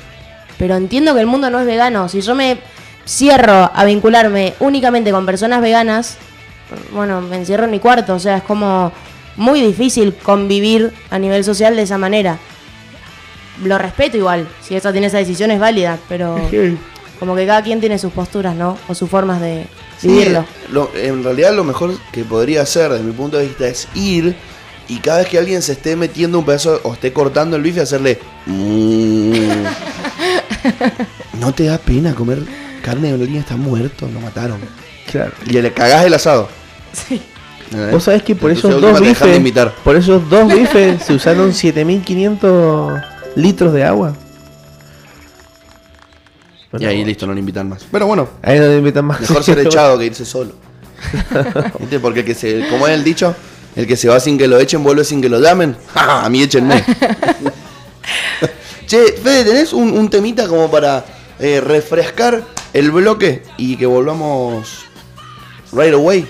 pero entiendo que el mundo no es vegano. Si yo me cierro a vincularme únicamente con personas veganas, bueno, me encierro en mi cuarto. O sea, es como muy difícil convivir a nivel social de esa manera. Lo respeto igual, si esa tiene esa decisión es válida, pero como que cada quien tiene sus posturas, ¿no? O sus formas de Sí, vivirlo. lo- en realidad lo mejor que podría hacer desde mi punto de vista es ir y cada vez que alguien se esté metiendo un pedazo o esté cortando el bife hacerle... "Mm". ¿No te da pena comer carne de alguien está muerto? Lo mataron. Claro. Y le cagás el asado. Sí. ¿Eh? Vos sabés que por esos dos de bifes, por esos dos bifes se usaron 7500 litros de agua. Y ahí listo, no le invitan más. Pero bueno, Ahí no te invitan más. mejor (laughs) ser echado que irse solo. (laughs) ¿Viste? Porque el que se, como es el dicho, el que se va sin que lo echen vuelve sin que lo llamen. (laughs) A mí échenme. (laughs) Che, Fede, ¿tenés un, un temita como para eh, refrescar el bloque y que volvamos right away?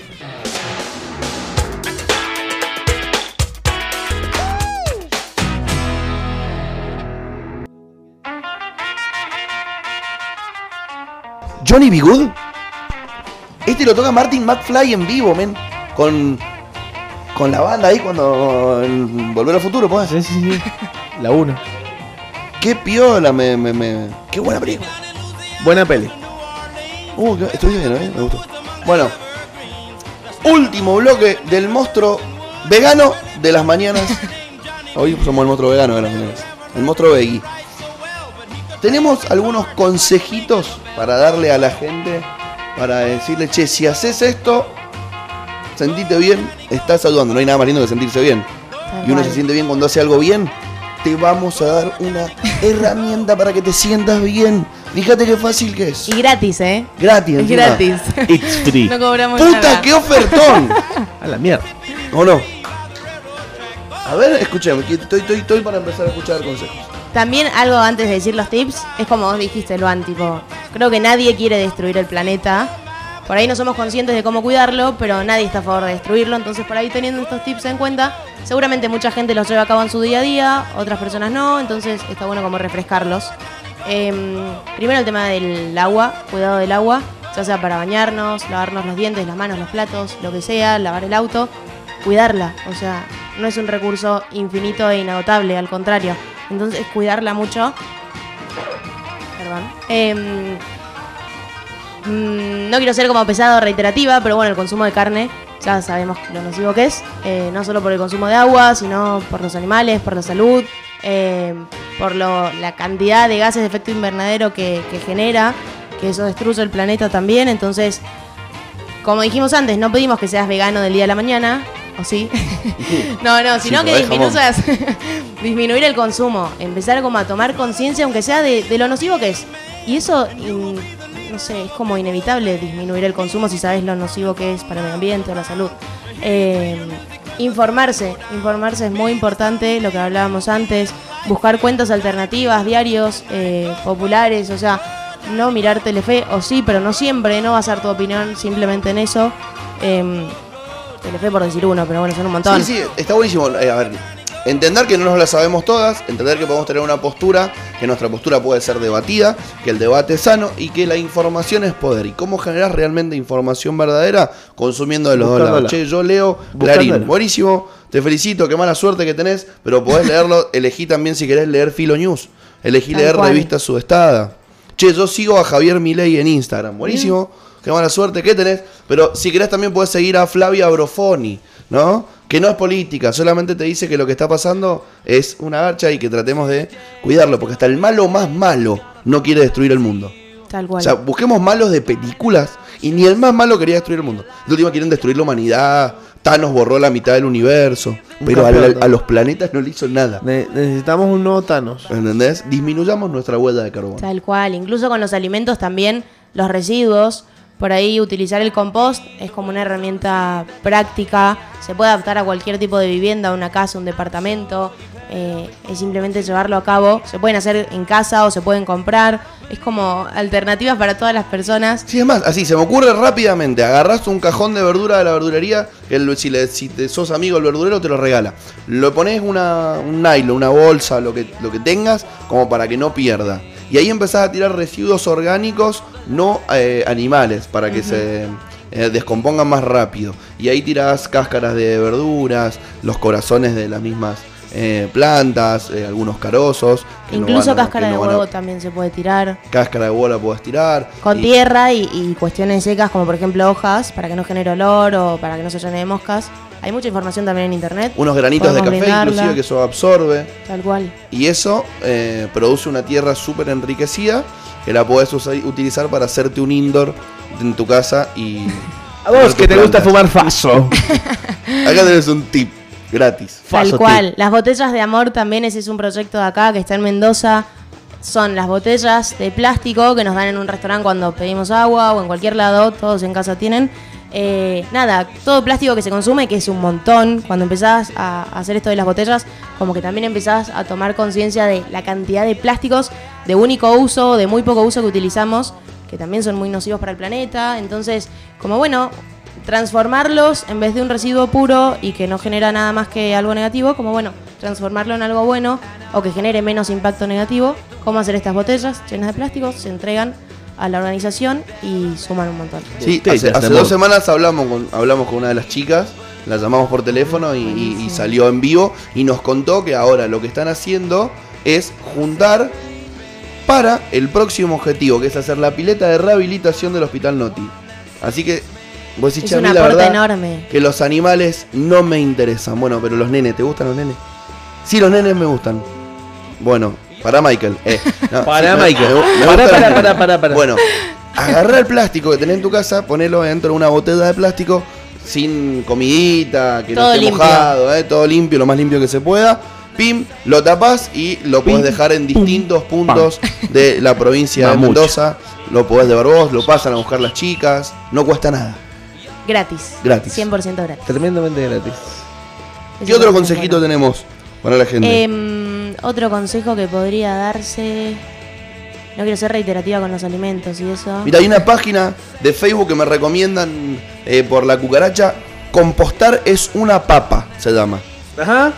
Johnny B. Good. Este lo toca Martin McFly en vivo, men. Con, con la banda ahí cuando. Volver al futuro, pues. Sí, sí, sí. La 1. Qué piola, me, me, me- Qué buena película. Buena peli. Uh, estoy bien, ¿eh? Me gustó. Bueno. Último bloque del monstruo vegano de las mañanas. (laughs) Hoy somos el monstruo vegano de las mañanas. El monstruo veggie. Tenemos algunos consejitos para darle a la gente. Para decirle, che, si haces esto, sentite bien, estás ayudando. No hay nada más lindo que sentirse bien. Tal Y uno cual. se siente bien cuando hace algo bien. Te vamos a dar una (laughs) herramienta para que te sientas bien. Fíjate qué fácil que es. Y gratis, ¿eh? Gratis, Es encima. gratis. (laughs) It's free. no cobramos ¡Puta, nada. qué ofertón! (laughs) A la mierda. ¿O no? A ver, escuchame, que estoy, estoy, estoy para empezar a escuchar consejos. También algo antes de decir los tips, es como vos dijiste, Luan, tipo, creo que nadie quiere destruir el planeta. Por ahí no somos conscientes de cómo cuidarlo, pero nadie está a favor de destruirlo. Entonces, por ahí teniendo estos tips en cuenta, seguramente mucha gente los lleva a cabo en su día a día, otras personas no. Entonces, está bueno como refrescarlos. Em, primero el tema del agua, cuidado del agua, ya sea para bañarnos, lavarnos los dientes, las manos, los platos, lo que sea, lavar el auto, cuidarla. O sea, no es un recurso infinito e inagotable, al contrario. Entonces, cuidarla mucho. Perdón. Em, mm, no quiero ser como pesado o reiterativa, pero bueno, el consumo de carne ya sabemos lo nocivo que es. eh, no solo por el consumo de agua, sino por los animales, por la salud, eh, por lo- la cantidad de gases de efecto invernadero que, que genera, que eso destruye el planeta también. Entonces, como dijimos antes, no pedimos que seas vegano del día a la mañana, ¿o sí? (laughs) no, no, sino Sí, que disminuyas, (laughs) disminuir el consumo, empezar como a tomar conciencia, aunque sea de, de lo nocivo que es. Y eso, no sé, es como inevitable disminuir el consumo si sabes lo nocivo que es para el medio ambiente o la salud. Eh, informarse, informarse es muy importante, lo que hablábamos antes, buscar cuentas alternativas, diarios eh, populares, o sea, no mirar Telefe, o sí, pero no siempre, no basar tu opinión simplemente en eso. Eh, Telefe por decir uno, pero bueno, son un montón. Sí, sí, está buenísimo. Eh, a ver, entender que no nos la sabemos todas, entender que podemos tener una postura, que nuestra postura puede ser debatida, que el debate es sano y que la información es poder. ¿Y cómo generar realmente información verdadera? Consumiendo de los dos lados. Che, yo leo Buscándola. Clarín. Buenísimo, te felicito, qué mala suerte que tenés, pero podés leerlo, (laughs) elegí también si querés leer Filo News. Elegí Tal leer cual. Revista Subestada. Che, yo sigo a Javier Milei en Instagram. Buenísimo. Qué mala suerte que tenés. Pero si querés también podés seguir a Flavia Brofoni, ¿no? Que no es política, solamente te dice que lo que está pasando es una garcha y que tratemos de cuidarlo, porque hasta el malo más malo no quiere destruir el mundo. Tal cual. O sea, busquemos malos de películas y ni el más malo quería destruir el mundo. De última quieren destruir la humanidad, Thanos borró la mitad del universo, Un pero a los planetas no le hizo nada. Ne- necesitamos un nuevo Thanos. ¿Entendés? Disminuyamos nuestra huella de carbono. Tal cual, incluso con los alimentos también, los residuos, por ahí utilizar el compost es como una herramienta práctica, se puede adaptar a cualquier tipo de vivienda, una casa, un departamento, eh, es simplemente llevarlo a cabo, se pueden hacer en casa o se pueden comprar, es como alternativas para todas las personas. Sí, es más, así se me ocurre rápidamente. Agarrás un cajón de verdura de la verdulería, el- si, le, si te sos amigo del verdurero te lo regala. Lo pones una, un nylon, una bolsa, lo que, lo que tengas, como para que no pierda. Y ahí empezás a tirar residuos orgánicos, no eh, animales, para que se eh, descompongan más rápido. Y ahí tirás cáscaras de verduras, los corazones de las mismas eh, plantas, eh, algunos carozos. que no Incluso van a- cáscara que de a- huevo también se puede tirar. Cáscara de huevo la puedes tirar. Con y- tierra y, y cuestiones secas como por ejemplo hojas para que no genere olor o para que no se llene de moscas. Hay mucha información también en internet. Unos granitos de Podemos café, brindarla. inclusive, que eso absorbe. Tal cual. Y eso eh, produce una tierra súper enriquecida que la podés usar- utilizar para hacerte un indoor en tu casa y. (laughs) A vos que te gusta fumar faso. (laughs) Acá tenés un tip gratis. Tal Faso cual. Las botellas de amor también, ese es un proyecto de acá que está en Mendoza. Son las botellas de plástico que nos dan en un restaurante cuando pedimos agua o en cualquier lado, todos en casa tienen. Eh, nada, todo plástico que se consume, que es un montón, cuando empezás a hacer esto de las botellas, como que también empezás a tomar conciencia de la cantidad de plásticos de único uso, de muy poco uso que utilizamos, que también son muy nocivos para el planeta. Entonces, como bueno, transformarlos en vez de un residuo puro y que no genera nada más que algo negativo, como bueno, transformarlo en algo bueno o que genere menos impacto negativo, como hacer estas botellas llenas de plásticos, se entregan a la organización y suman un montón. Sí, hace, dos semanas hablamos con, hablamos con una de las chicas, la llamamos por teléfono y, y- y Buenísimo. salió en vivo y nos contó que ahora lo que están haciendo es juntar para el próximo objetivo, que es hacer la pileta de rehabilitación del Hospital Noti. Así que, vos decís, Es "Che, a un mí la aporte verdad enorme. que los animales no me interesan. Bueno, pero los nenes, ¿te gustan los nenes? Sí, los nenes me gustan. Bueno, para Michael. eh, no, (laughs) Para Michael. me- me Para, para, para, para, para. Bueno, agarrá el plástico que tenés en tu casa, ponelo dentro de una botella de plástico sin comidita, que no esté limpio. mojado, eh, todo limpio, lo más limpio que se pueda. Pim, lo tapás y lo podés dejar en pum, distintos puntos de la provincia de. Mendoza. Lo podés deber vos, lo pasan a buscar las chicas. No cuesta nada. Gratis. Gratis. 100% gratis. Tremendamente gratis. ¿Qué otro consejito bueno. tenemos para la gente? Em, otro consejo que podría darse. No quiero ser reiterativa con los alimentos y eso. Mira, hay una página de Facebook que me recomiendan eh, por la cucaracha. Compostar es una papa, se llama. Ajá.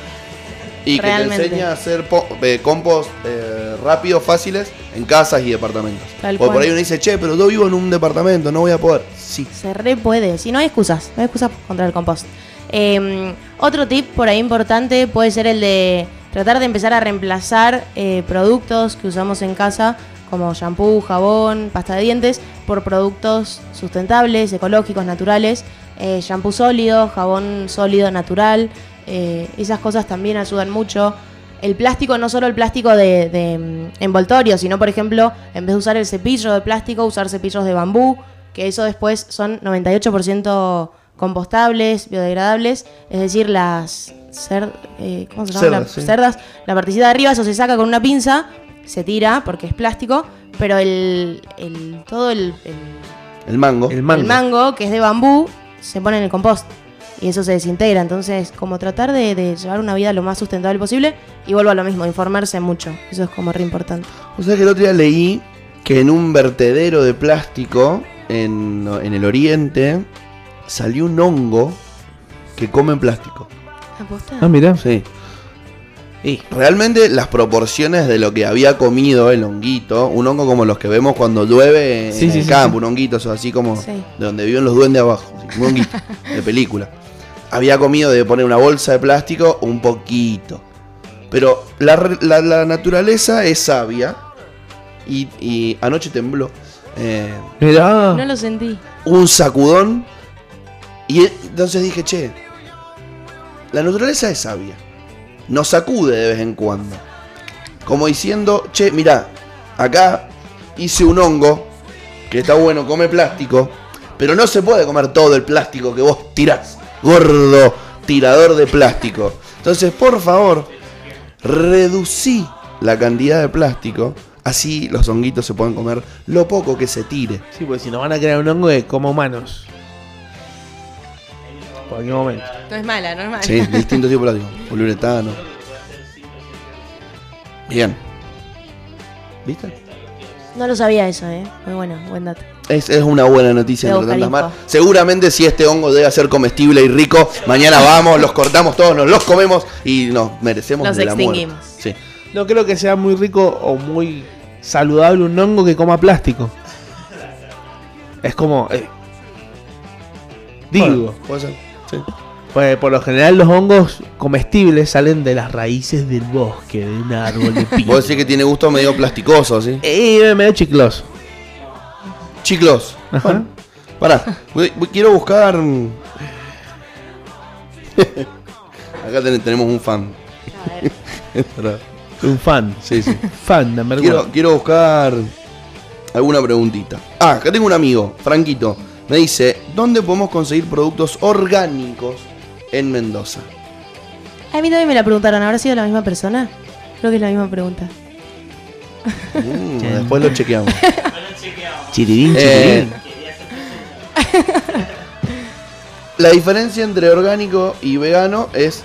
Y que te enseña a hacer eh, compost eh, rápidos, fáciles, en casas y departamentos. Tal Porque por cual. ahí uno dice, che, pero yo vivo en un departamento, no voy a poder. Sí. Se re puede. Si no hay excusas, no hay excusas contra el compost. Em, otro tip por ahí importante puede ser el de tratar de empezar a reemplazar eh, productos que usamos en casa, como shampoo, jabón, pasta de dientes, por productos sustentables, ecológicos, naturales. Eh, shampoo sólido, jabón sólido, natural. eh, esas cosas también ayudan mucho. El plástico, no solo el plástico de, de, mm, envoltorio, sino por ejemplo, en vez de usar el cepillo de plástico, usar cepillos de bambú, que eso después son 98% compostables, biodegradables, es decir, las cer- eh, ¿cómo se llama? Cerdas, las sí. cerdas, la partecita de arriba, eso se saca con una pinza, se tira porque es plástico, pero el, el- todo el, el- El mango. El mango. el mango, que es de bambú, se pone en el compost. Y eso se desintegra. Entonces, como tratar de, de llevar una vida lo más sustentable posible. Y vuelvo a lo mismo, informarse mucho. Eso es como re importante. O sea que el otro día leí que en un vertedero de plástico en, en el oriente salió un hongo que come plástico. ¿Aposta? Ah, mira. Sí. Y Realmente las proporciones de lo que había comido el honguito, un hongo como los que vemos cuando llueve en Sí, el sí, campo, sí. un honguito, eso así como Sí. de donde viven los duendes abajo, así, un honguito de película. Había comido de poner una bolsa de plástico un poquito. Pero la, la- la naturaleza es sabia y, y anoche tembló. Eh, Mirá. No lo sentí. un sacudón. Y entonces dije, che, la naturaleza es sabia. Nos sacude de vez en cuando. Como diciendo, che, mirá, acá hice un hongo, que está bueno, come plástico, pero no se puede comer todo el plástico que vos tirás. Gordo tirador de plástico. Entonces, por favor, reducí la cantidad de plástico. Así los honguitos se pueden comer lo poco que se tire. Sí, porque si nos van a crear un hongo de como humanos. En cualquier momento. No es mala, no es mala. Sí, distintos tipos de plástico. Poliuretano. Bien. ¿Viste? No lo sabía eso, ¿eh? Muy bueno, buen dato. Es, es una buena noticia entre tantas más. Seguramente si este hongo debe ser comestible y rico, mañana vamos, los cortamos todos, nos los comemos y nos merecemos Nos de la muerte. extinguimos. Sí. No creo que sea muy rico o muy saludable un hongo que coma plástico. Es como. eh, digo, Bueno, puede ser. Sí. pues, por lo general los hongos comestibles salen de las raíces del bosque, de un árbol de (laughs) pino. Vos decís que tiene gusto medio plasticoso, ¿sí? Eh, medio chicloso. Chiclos. Ajá. Bueno, pará. voy- voy- quiero buscar. (laughs) Acá ten- tenemos un fan. (laughs) Pará. Un fan. Sí, sí. Fan, number Quiero, one. quiero buscar alguna preguntita. Ah, acá tengo un amigo, Franquito. Me dice, ¿dónde podemos conseguir productos orgánicos en Mendoza? A mí también me la preguntaron. ¿Habrá sido la misma persona? Creo que es la misma pregunta. Mm, después lo chequeamos. (laughs) Chirirín, Eh, chirirín. La diferencia entre orgánico y vegano es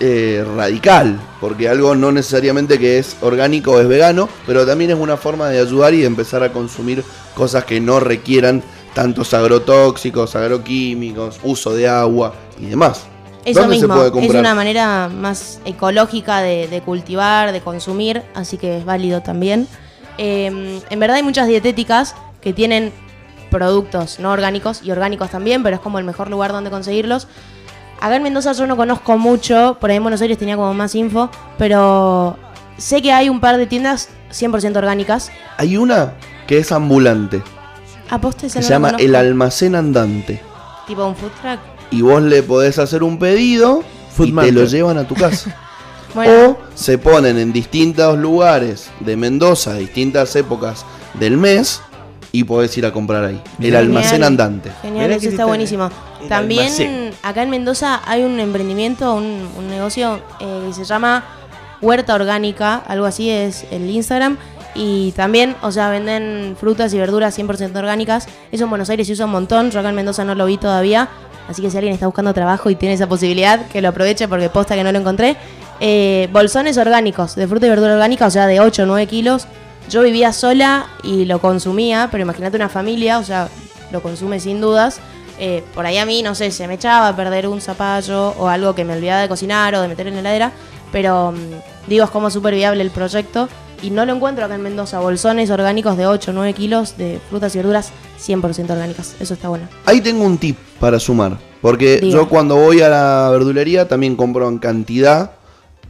eh, radical, porque algo no necesariamente que es orgánico es vegano, pero también es una forma de ayudar y de empezar a consumir cosas que no requieran tantos agrotóxicos, agroquímicos, uso de agua y demás. Eso ¿Dónde mismo, es una manera más ecológica de, de cultivar, de consumir, así que es válido también. Eh, en verdad hay muchas dietéticas que tienen productos no orgánicos y orgánicos también, pero es como el mejor lugar donde conseguirlos. Acá en Mendoza yo no conozco mucho, por ahí en Buenos Aires tenía como más info, pero sé que hay un par de tiendas 100% orgánicas. Hay una que es ambulante, Se llama El Almacén Andante. Tipo un food truck. Y vos le podés hacer un pedido Food y te lo llevan a tu casa. (laughs) Bueno, O se ponen en distintos lugares de Mendoza, distintas épocas del mes, y podés ir a comprar ahí. El almacén andante. Genial, Mirá eso está buenísimo. También almacén. acá en Mendoza hay un emprendimiento, un, un negocio eh, que se llama Huerta Orgánica, algo así es el Instagram. Y también, o sea, venden frutas y verduras 100% orgánicas. Eso en Buenos Aires se usa un montón. Yo acá en Mendoza no lo vi todavía. Así que si alguien está buscando trabajo y tiene esa posibilidad, que lo aproveche porque posta que no lo encontré. Eh, bolsones orgánicos, de fruta y verdura orgánica, o sea, de 8 o 9 kilos. Yo vivía sola y lo consumía, pero imagínate una familia, o sea, lo consume sin dudas. Eh, por ahí a mí, no sé, se me echaba a perder un zapallo o algo que me olvidaba de cocinar o de meter en la heladera. Pero mm, digo, es como súper viable el proyecto. Y no lo encuentro acá en Mendoza. Bolsones orgánicos de 8 o 9 kilos de frutas y verduras 100% orgánicas. Eso está bueno. Ahí tengo un tip para sumar. Porque yo cuando voy a la verdulería también compro en cantidad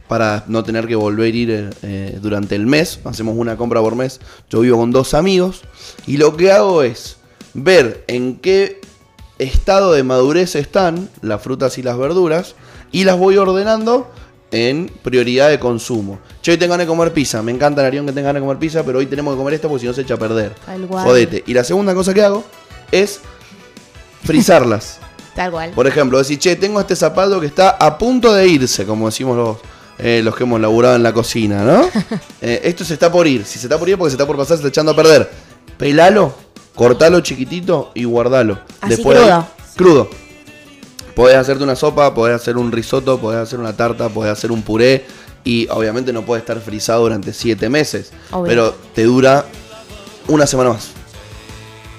para no tener que volver a ir eh, durante el mes. Hacemos una compra por mes. Yo vivo con dos amigos. Y lo que hago es ver en qué estado de madurez están las frutas y las verduras. Y las voy ordenando en prioridad de consumo. Che, hoy tengo ganas de comer pizza. Me encanta el Arión que tenga ganas de comer pizza, pero hoy tenemos que comer esto porque si no se echa a perder. Tal cual. Jodete. Y la segunda cosa que hago es frizarlas. (laughs) Tal cual. Por ejemplo, decir, che, tengo este zapato que está a punto de irse, como decimos los, eh, los que hemos laburado en la cocina, ¿no? (laughs) Eh, esto se está por ir. Si se está por ir porque se está por pasar, se está echando a perder. Pelalo, cortalo chiquitito y guardalo. Así ahí- crudo. crudo. Podés hacerte una sopa, podés hacer un risotto, podés hacer una tarta, podés hacer un puré. Y obviamente no puede estar frizado durante siete meses. Obvio. Pero te dura una semana más.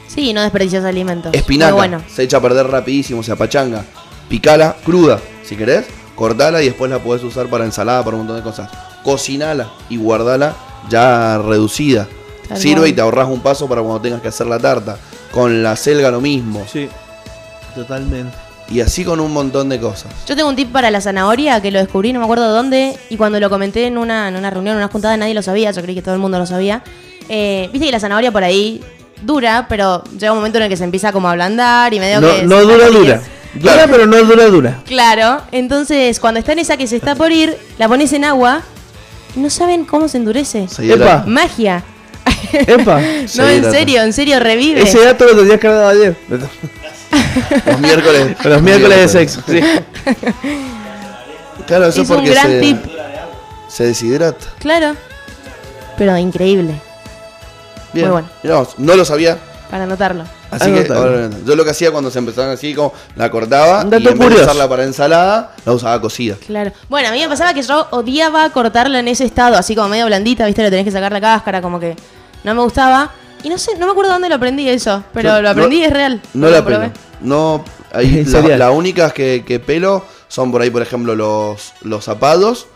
Sí, no desperdicias alimentos. Espinaca, Muy bueno. se echa a perder rapidísimo, se apachanga. Picala cruda, si querés, cortala y después la podés usar para ensalada, para un montón de cosas. Cocinala y guardala ya reducida. Tal Sirve y te ahorras un paso para cuando tengas que hacer la tarta. Con la selga lo mismo. Sí, totalmente. Y así con un montón de cosas. Yo tengo un tip para la zanahoria que lo descubrí, no me acuerdo dónde, y cuando lo comenté en una, en una reunión, en una juntada, nadie lo sabía, yo creí que todo el mundo lo sabía. Eh, Viste que la zanahoria por ahí dura, pero llega un momento en el que se empieza como a ablandar y medio No, que... no dura, dura. Dura, pero no dura, dura. Claro, entonces cuando está en esa que se está por ir, la pones en agua y no saben cómo se endurece. Epa, Magia. epa. (laughs) No, en serio, en serio, revive. Ese dato lo tenías que haber dado ayer. (laughs) Los miércoles. Los miércoles de sexo. Sí. Claro, eso Es un porque gran se, tip. se deshidrata. Claro. Pero increíble, Bien. Muy bueno. Mirá vos, no lo sabía. para anotarlo. Así que Anotalo. ahora, yo lo que hacía cuando se empezaban así, como la cortaba Un y en vez de curioso. usarla para ensalada, la usaba cocida. Claro. Bueno, a mí me pasaba que yo odiaba cortarla en ese estado, así como medio blandita, ¿viste? Le tenés que sacar la cáscara, como que no me gustaba. Y no sé, no me acuerdo dónde lo aprendí eso, pero Yo lo aprendí no- y es real. No Lo pelo. No, ahí (laughs) En la- las únicas que, que pelo son por ahí, por ejemplo, los, los zapados.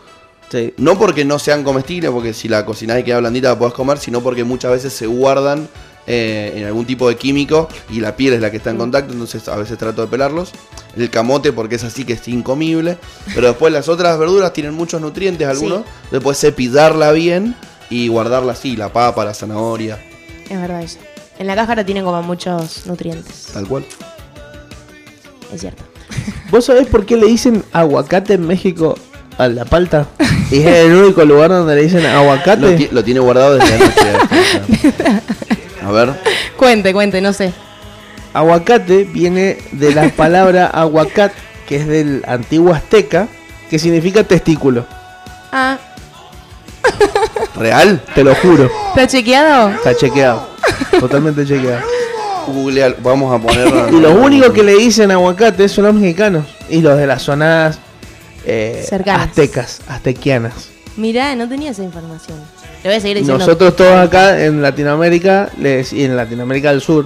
Sí. No porque no sean comestibles, porque si la cocinás y queda blandita la podés comer, sino porque muchas veces se guardan eh, en algún tipo de químico y la piel es la que está en contacto, entonces a veces trato de pelarlos. El camote porque es así que es incomible, pero después las otras verduras tienen muchos nutrientes algunos, después cepillarla bien y guardarla así, la papa, la zanahoria, Es verdad eso. En la cáscara tienen como muchos nutrientes, tal cual. es cierto. (laughs) ¿Vos sabés por qué le dicen aguacate en México a la palta? Y (laughs) es el único lugar donde le dicen Lo, aguacate. ti- lo tiene guardado desde anoche. (laughs) A ver, Cuente, cuente, no sé. Aguacate viene de la palabra aguacat, que es del antiguo azteca, que significa testículo. Ah, ¿real? Te lo juro. ¿está chequeado? Está chequeado. Totalmente chequeado. Google, vamos a ponerlo. Y los únicos que le dicen aguacate son los mexicanos. Y los de las zonas eh, aztecas, aztequianas. Mirá, no tenía esa información. Le voy a seguir diciendo. Nosotros todos acá en Latinoamérica, y en Latinoamérica del Sur,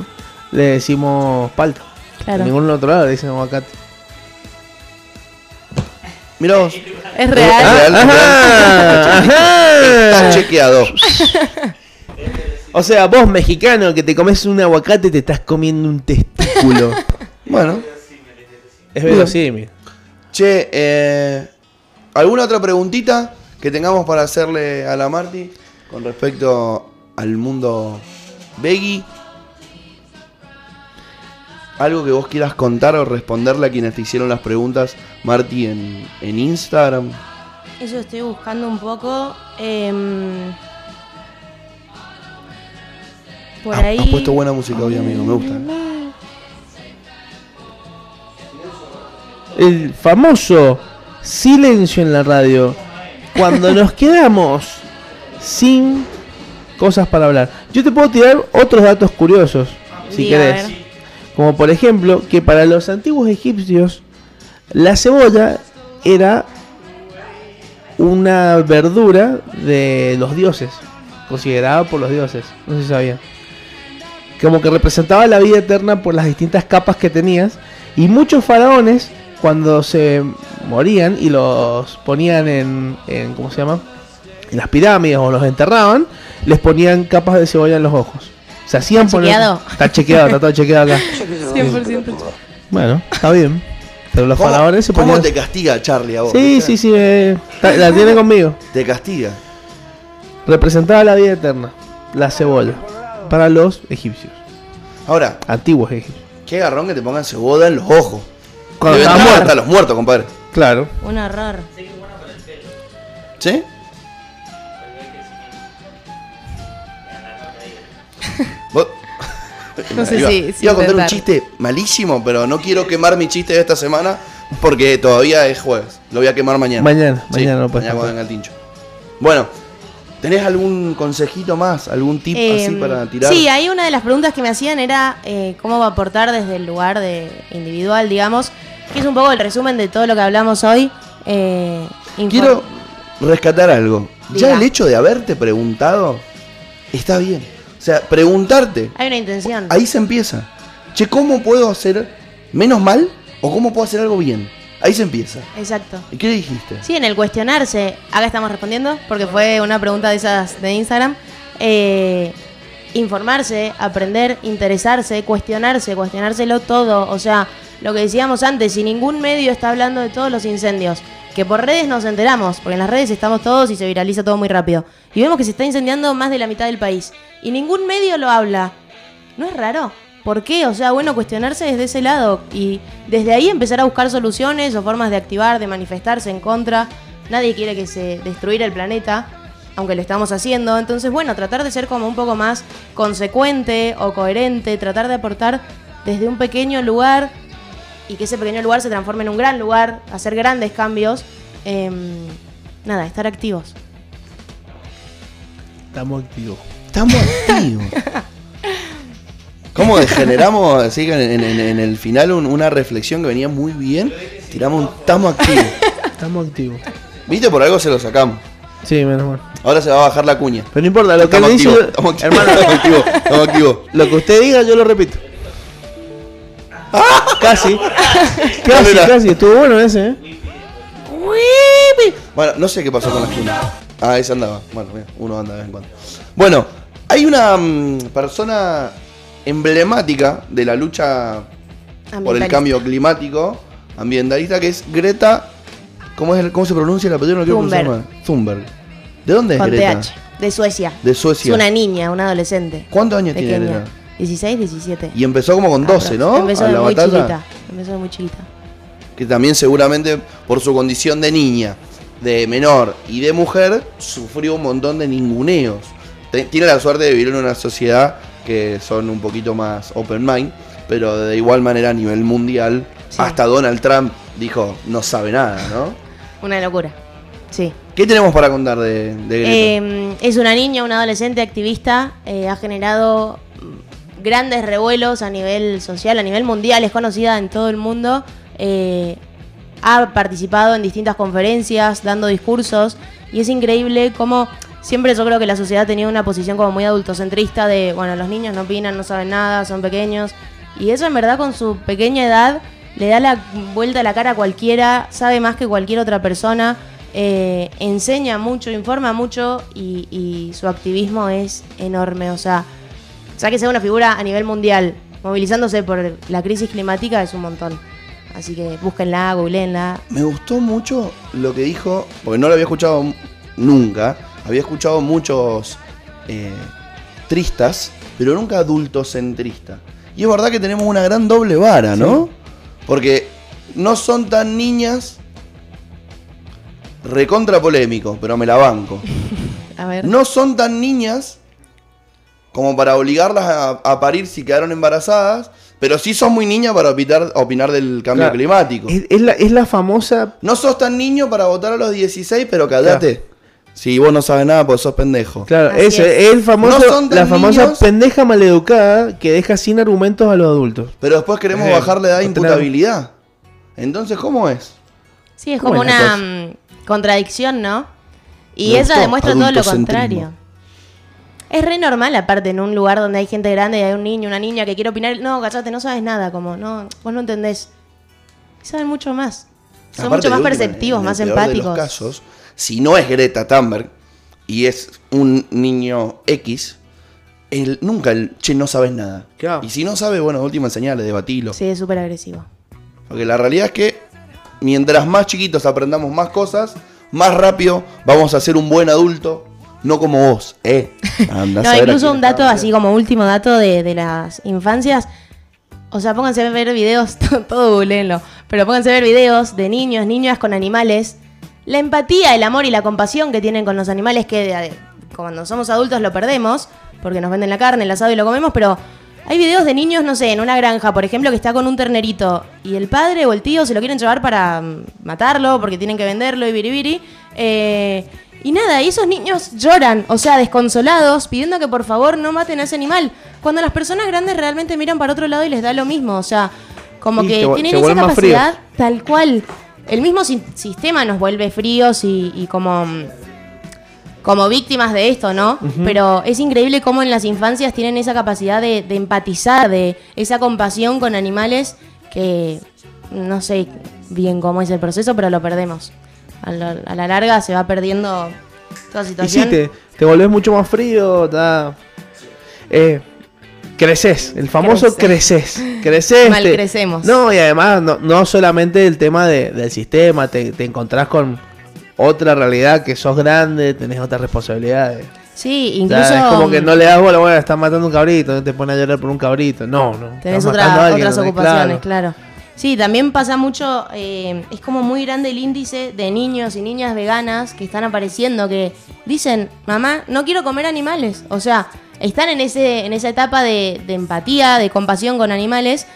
le decimos palta. Claro. En ningún otro lado le dicen aguacate. Mirá vos. Es real. Ah, real, Ajá, Está ajá. chequeado. O sea, vos mexicano que te comes un aguacate te estás comiendo un testículo. (laughs) Bueno. es verosímil. Che, eh, ¿alguna otra preguntita que tengamos para hacerle a la Marty con respecto al mundo Veggie? ¿Algo que vos quieras contar o responderle a quienes te hicieron las preguntas, Marty, en, en Instagram? Eso estoy buscando un poco. em, por Ah, ahí. Has puesto buena música hoy, amigo, me gusta. El famoso silencio en la radio. Cuando nos (laughs) quedamos sin cosas para hablar. Yo te puedo tirar otros datos curiosos, si Diga, a querés. Como por ejemplo, que para los antiguos egipcios, la cebolla era una verdura de los dioses, considerada por los dioses. No si sabía. Como que representaba la vida eterna por las distintas capas que tenías. Y muchos faraones, cuando se morían y los ponían en, en ¿cómo se llama? En las pirámides o los enterraban, les ponían capas de cebolla en los ojos. Se hacían ¿Está poner. chequeado? Está chequeado, está todo chequeado acá. (laughs) 100%. Bueno, está bien. Pero los ¿Cómo, faraones se cómo ponían. te castiga Charlie a vos? Sí, sí, sí, eh, la tiene conmigo. Te castiga. Representaba la vida eterna, la cebolla, para los egipcios, Ahora, antiguos egipcios. qué garrón que te pongan cebolla en los ojos. Cuando Deben estaba estar muerto. hasta los muertos, compadre. Claro. Un error. ¿Sí? Vos- No sé iba, si- si iba a contar un chiste malísimo, pero no quiero quemar mi chiste de esta semana porque todavía es jueves. Lo voy a quemar mañana. Mañana, Sí, mañana no puedes mañana cuando venga el tincho. Bueno, ¿tenés algún consejito más? ¿Algún tip así Em, para tirar? Sí, ahí una de las preguntas que me hacían era eh, cómo va a aportar desde el lugar de individual, digamos, que es un poco el resumen de todo lo que hablamos hoy. eh, Quiero rescatar algo. Ya Diga. el hecho de haberte preguntado está bien. O sea, preguntarte, Hay una intención. ahí se empieza. Che, ¿cómo puedo hacer menos mal o cómo puedo hacer algo bien? Ahí se empieza. Exacto. ¿Y qué le dijiste? Sí, en el cuestionarse, acá estamos respondiendo, porque fue una pregunta de esas de Instagram. eh, informarse, aprender, interesarse, cuestionarse, cuestionárselo todo. O sea, lo que decíamos antes, si ningún medio está hablando de todos los incendios, que por redes nos enteramos, porque en las redes estamos todos y se viraliza todo muy rápido. Y vemos que se está incendiando más de la mitad del país. Y ningún medio lo habla. ¿No es raro? ¿Por qué? O sea, bueno, cuestionarse desde ese lado y desde ahí empezar a buscar soluciones o formas de activar, de manifestarse en contra. Nadie quiere que se destruyera el planeta, aunque lo estamos haciendo. Entonces, bueno, tratar de ser como un poco más consecuente o coherente, tratar de aportar desde un pequeño lugar y que ese pequeño lugar se transforme en un gran lugar, hacer grandes cambios. Em, nada, estar activos. Estamos activos. Estamos activos. (laughs) ¿Cómo degeneramos así que en, en- en el final un- una reflexión que venía muy bien? Tiramos un estamos activos. Estamos activos. ¿Viste? Por algo se lo sacamos. Sí, menos mal. Ahora se va a bajar la cuña. Pero no importa, lo que Estamos dice. activos, estamos activos, Hermano, (laughs) estamos activos, estamos activos. lo que usted diga, yo lo repito. (laughs) Casi. ¿Cuál (laughs) Casi, casi. Estuvo bueno ese, ¿eh? Bueno, no sé qué pasó con las cuñas. Ah, ese andaba. Bueno, mira, uno anda de vez en cuando. Bueno, hay una mm, persona emblemática de la lucha por el cambio climático ambientalista que es Greta. ¿Cómo, es el- cómo se pronuncia el apellido? No quiero Thunberg. pronunciar. Thunberg. ¿De dónde es Con Greta? TH, de Suecia. De Suecia. Es una niña, una adolescente. ¿Cuántos años tiene Pequeña. Greta? 16, 17. Y empezó como con 12, ¿no? Empezó de muy batalla. chiquita. Empezó de muy chiquita. que también seguramente por su condición de niña, de menor y de mujer, sufrió un montón de ninguneos. Tiene la suerte de vivir en una sociedad que son un poquito más open mind, pero de igual manera a nivel mundial, Sí. hasta Donald Trump dijo, no sabe nada, ¿no? Una locura. Sí. ¿Qué tenemos para contar de, de Greta? Eh, es una niña, una adolescente activista. eh, ha generado grandes revuelos a nivel social, a nivel mundial, es conocida en todo el mundo. eh, ha participado en distintas conferencias, dando discursos, y es increíble cómo siempre yo creo que la sociedad tenía una posición como muy adultocentrista de, bueno, los niños no opinan, no saben nada, son pequeños, y eso en verdad con su pequeña edad le da la vuelta a la cara a cualquiera, sabe más que cualquier otra persona, eh, enseña mucho, informa mucho y, y su activismo es enorme. O sea, ya que sea una figura a nivel mundial, movilizándose por la crisis climática es un montón. Así que búsquenla, googleenla. Me gustó mucho lo que dijo, porque no lo había escuchado nunca. Había escuchado muchos eh, tristas, pero nunca adultocentristas. Y es verdad que tenemos una gran doble vara, ¿no? Porque no son tan niñas. Recontra polémico, pero me la banco. (laughs) A ver. No son tan niñas como para obligarlas a, a parir si quedaron embarazadas, pero sí son muy niñas para opinar, opinar del cambio Claro. climático. Es, es la, es la famosa. No sos tan niño para votar a los 16, pero callate. Si vos no sabes nada, pues sos pendejo. Claro, ese es. es el famoso, No son tan la famosa niños. pendeja maleducada que deja sin argumentos a los adultos. Pero después queremos Eh, bajarle edad de imputabilidad. Entonces, ¿cómo es? Sí, es ¿Cómo como una cosa? mm, contradicción, ¿no? Y ella demuestra todo lo contrario. Es re normal, aparte, en un lugar donde hay gente grande y hay un niño, una niña que quiere opinar. No, callate, no sabes nada, como, no, vos no entendés. Saben mucho más. Son Aparte, mucho más perceptivos, en el más peor de empáticos. los casos, si no es Greta Thunberg y es un niño X, el, nunca el che no sabes nada. Claro. Y si no sabe, bueno, última señal, debatilo. Sí, es súper agresivo. Porque la realidad es que mientras más chiquitos aprendamos más cosas, más rápido vamos a ser un buen adulto, no como vos, ¿eh? (laughs) No, a incluso un dato así como último dato de, de las infancias. O sea, pónganse a ver videos, (laughs) todo googleenlo, pero pónganse a ver videos de niños, niñas con animales. La empatía, el amor y la compasión que tienen con los animales que eh, cuando somos adultos lo perdemos, porque nos venden la carne, el asado y lo comemos, pero hay videos de niños, no sé, en una granja, por ejemplo, que está con un ternerito y el padre o el tío se lo quieren llevar para mm, matarlo porque tienen que venderlo y biribiri. Eh, y nada, y esos niños lloran, o sea, desconsolados, pidiendo que por favor no maten a ese animal. Cuando las personas grandes realmente miran para otro lado y les da lo mismo, o sea, como que se tienen se esa capacidad tal cual. El mismo si- sistema nos vuelve fríos y, y como, como víctimas de esto, ¿no? Pero es increíble cómo en las infancias tienen esa capacidad de, de empatizar, de esa compasión con animales que no sé bien cómo es el proceso, pero lo perdemos. A la, a la larga se va perdiendo toda Y sí, situación. te, te volvés mucho más frío, ta- eh, creces, el famoso creces. Creces. Mal te- crecemos. No, y además no, no solamente el tema de- del sistema, te, te encontrás con otra realidad que sos grande, tenés otras responsabilidades. Sí, O sea, incluso es como que no le das bola, bueno, estás matando un cabrito, no te pones a llorar por un cabrito. No, no. tenés otra- matando a alguien, otras ¿no? ocupaciones, claro. Sí, también pasa mucho, eh, es como muy grande el índice de niños y niñas veganas que están apareciendo, que dicen, mamá, no quiero comer animales. O sea, están en, ese, en esa etapa de, de empatía, de compasión con animales,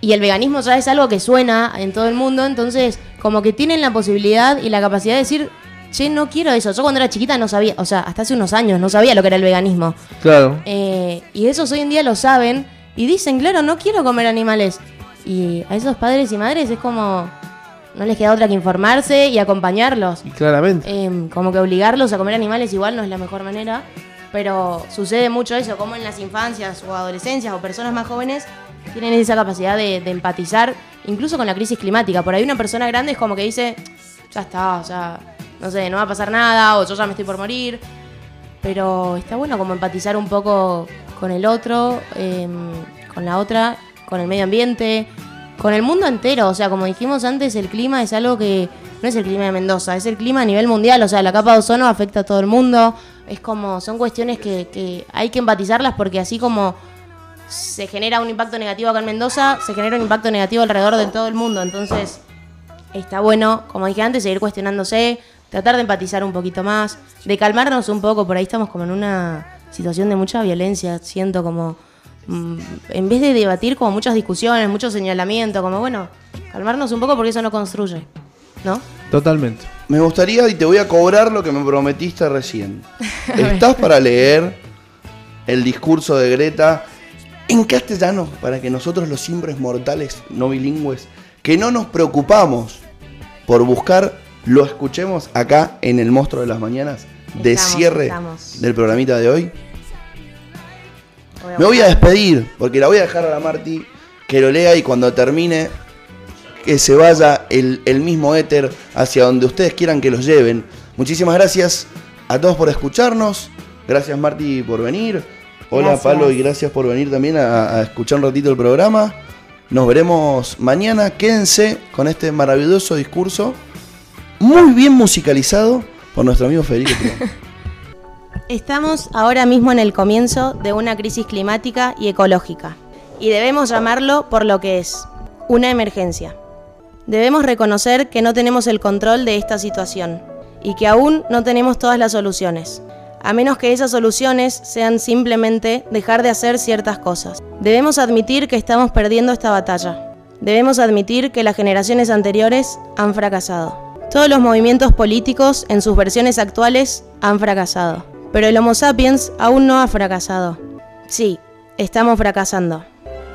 y el veganismo ya es algo que suena en todo el mundo, entonces como que tienen la posibilidad y la capacidad de decir, che, no quiero eso. Yo cuando era chiquita no sabía, o sea, hasta hace unos años no sabía lo que era el veganismo. Claro. Eh, y esos hoy en día lo saben y dicen, claro, no quiero comer animales. Y a esos padres y madres es como, no les queda otra que informarse y acompañarlos. Y claramente. Eh, como que obligarlos a comer animales igual no es la mejor manera, pero sucede mucho eso, como en las infancias o adolescencias o personas más jóvenes tienen esa capacidad de, de empatizar, incluso con la crisis climática. Por ahí una persona grande es como que dice, ya está, o sea, no sé, no va a pasar nada, o yo ya me estoy por morir. Pero está bueno como empatizar un poco con el otro, eh, con la otra, con el medio ambiente, con el mundo entero. O sea, como dijimos antes, el clima es algo que no es el clima de Mendoza, es el clima a nivel mundial. O sea, la capa de ozono afecta a todo el mundo. Es como, son cuestiones que, hay que empatizarlas porque así como se genera un impacto negativo acá en Mendoza, se genera un impacto negativo alrededor de todo el mundo. Entonces, está bueno, como dije antes, seguir cuestionándose, tratar de empatizar un poquito más, de calmarnos un poco, por ahí estamos como en una situación de mucha violencia, siento como, en vez de debatir como muchas discusiones, mucho señalamiento, como bueno, calmarnos un poco porque eso no construye, ¿no? Totalmente. Me gustaría y te voy a cobrar lo que me prometiste recién. (laughs) ¿Estás para leer el discurso de Greta en castellano para que nosotros los simples mortales no bilingües, que no nos preocupamos por buscar, lo escuchemos acá en el Monstruo de las Mañanas de Estamos, cierre estamos. del programita de hoy. Voy Me voy a despedir porque la voy a dejar a la Marti que lo lea y cuando termine que se vaya el, el mismo éter hacia donde ustedes quieran que los lleven. Muchísimas gracias a todos por escucharnos. Gracias Marti por venir. Hola Gracias. Palo y gracias por venir también a, a escuchar un ratito el programa. Nos veremos mañana. Quédense con este maravilloso discurso muy bien musicalizado por nuestro amigo Federico. (laughs) Estamos ahora mismo en el comienzo de una crisis climática y ecológica, y debemos llamarlo por lo que es, una emergencia. Debemos reconocer que no tenemos el control de esta situación, y que aún no tenemos todas las soluciones, a menos que esas soluciones sean simplemente dejar de hacer ciertas cosas. Debemos admitir que estamos perdiendo esta batalla. Debemos admitir que las generaciones anteriores han fracasado. Todos los movimientos políticos en sus versiones actuales han fracasado. Pero el Homo sapiens aún no ha fracasado. Sí, estamos fracasando.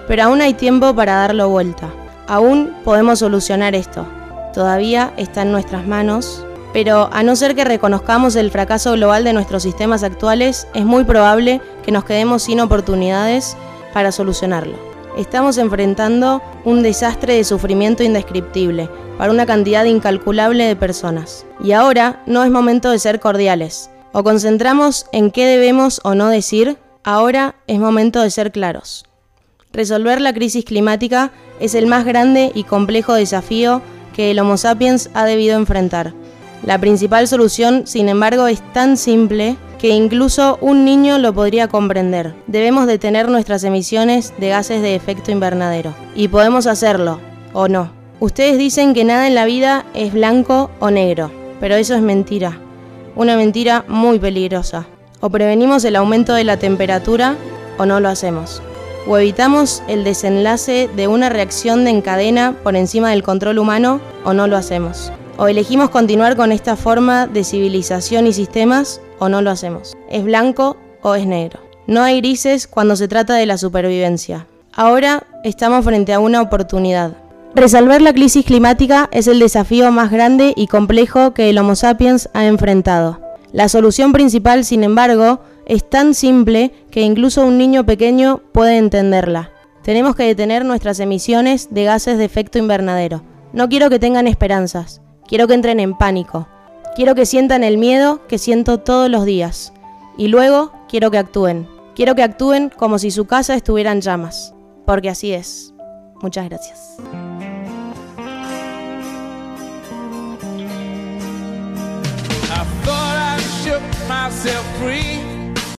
Pero aún hay tiempo para darlo vuelta. Aún podemos solucionar esto. Todavía está en nuestras manos. Pero a no ser que reconozcamos el fracaso global de nuestros sistemas actuales, es muy probable que nos quedemos sin oportunidades para solucionarlo. Estamos enfrentando un desastre de sufrimiento indescriptible para una cantidad incalculable de personas. Y ahora no es momento de ser cordiales. O concentramos en qué debemos o no decir, ahora es momento de ser claros. Resolver la crisis climática es el más grande y complejo desafío que el Homo sapiens ha debido enfrentar. La principal solución, sin embargo, es tan simple que incluso un niño lo podría comprender. Debemos detener nuestras emisiones de gases de efecto invernadero. Y podemos hacerlo, o no. Ustedes dicen que nada en la vida es blanco o negro, pero eso es mentira. Una mentira muy peligrosa. O prevenimos el aumento de la temperatura o no lo hacemos. O evitamos el desenlace de una reacción de encadena por encima del control humano o no lo hacemos. O elegimos continuar con esta forma de civilización y sistemas o no lo hacemos. Es blanco o es negro. No hay grises cuando se trata de la supervivencia. Ahora estamos frente a una oportunidad. Resolver la crisis climática es el desafío más grande y complejo que el Homo sapiens ha enfrentado. La solución principal, sin embargo, es tan simple que incluso un niño pequeño puede entenderla. Tenemos que detener nuestras emisiones de gases de efecto invernadero. No quiero que tengan esperanzas, quiero que entren en pánico. Quiero que sientan el miedo que siento todos los días. Y luego quiero que actúen. Quiero que actúen como si su casa estuviera en llamas. Porque así es. Muchas gracias. Myself free.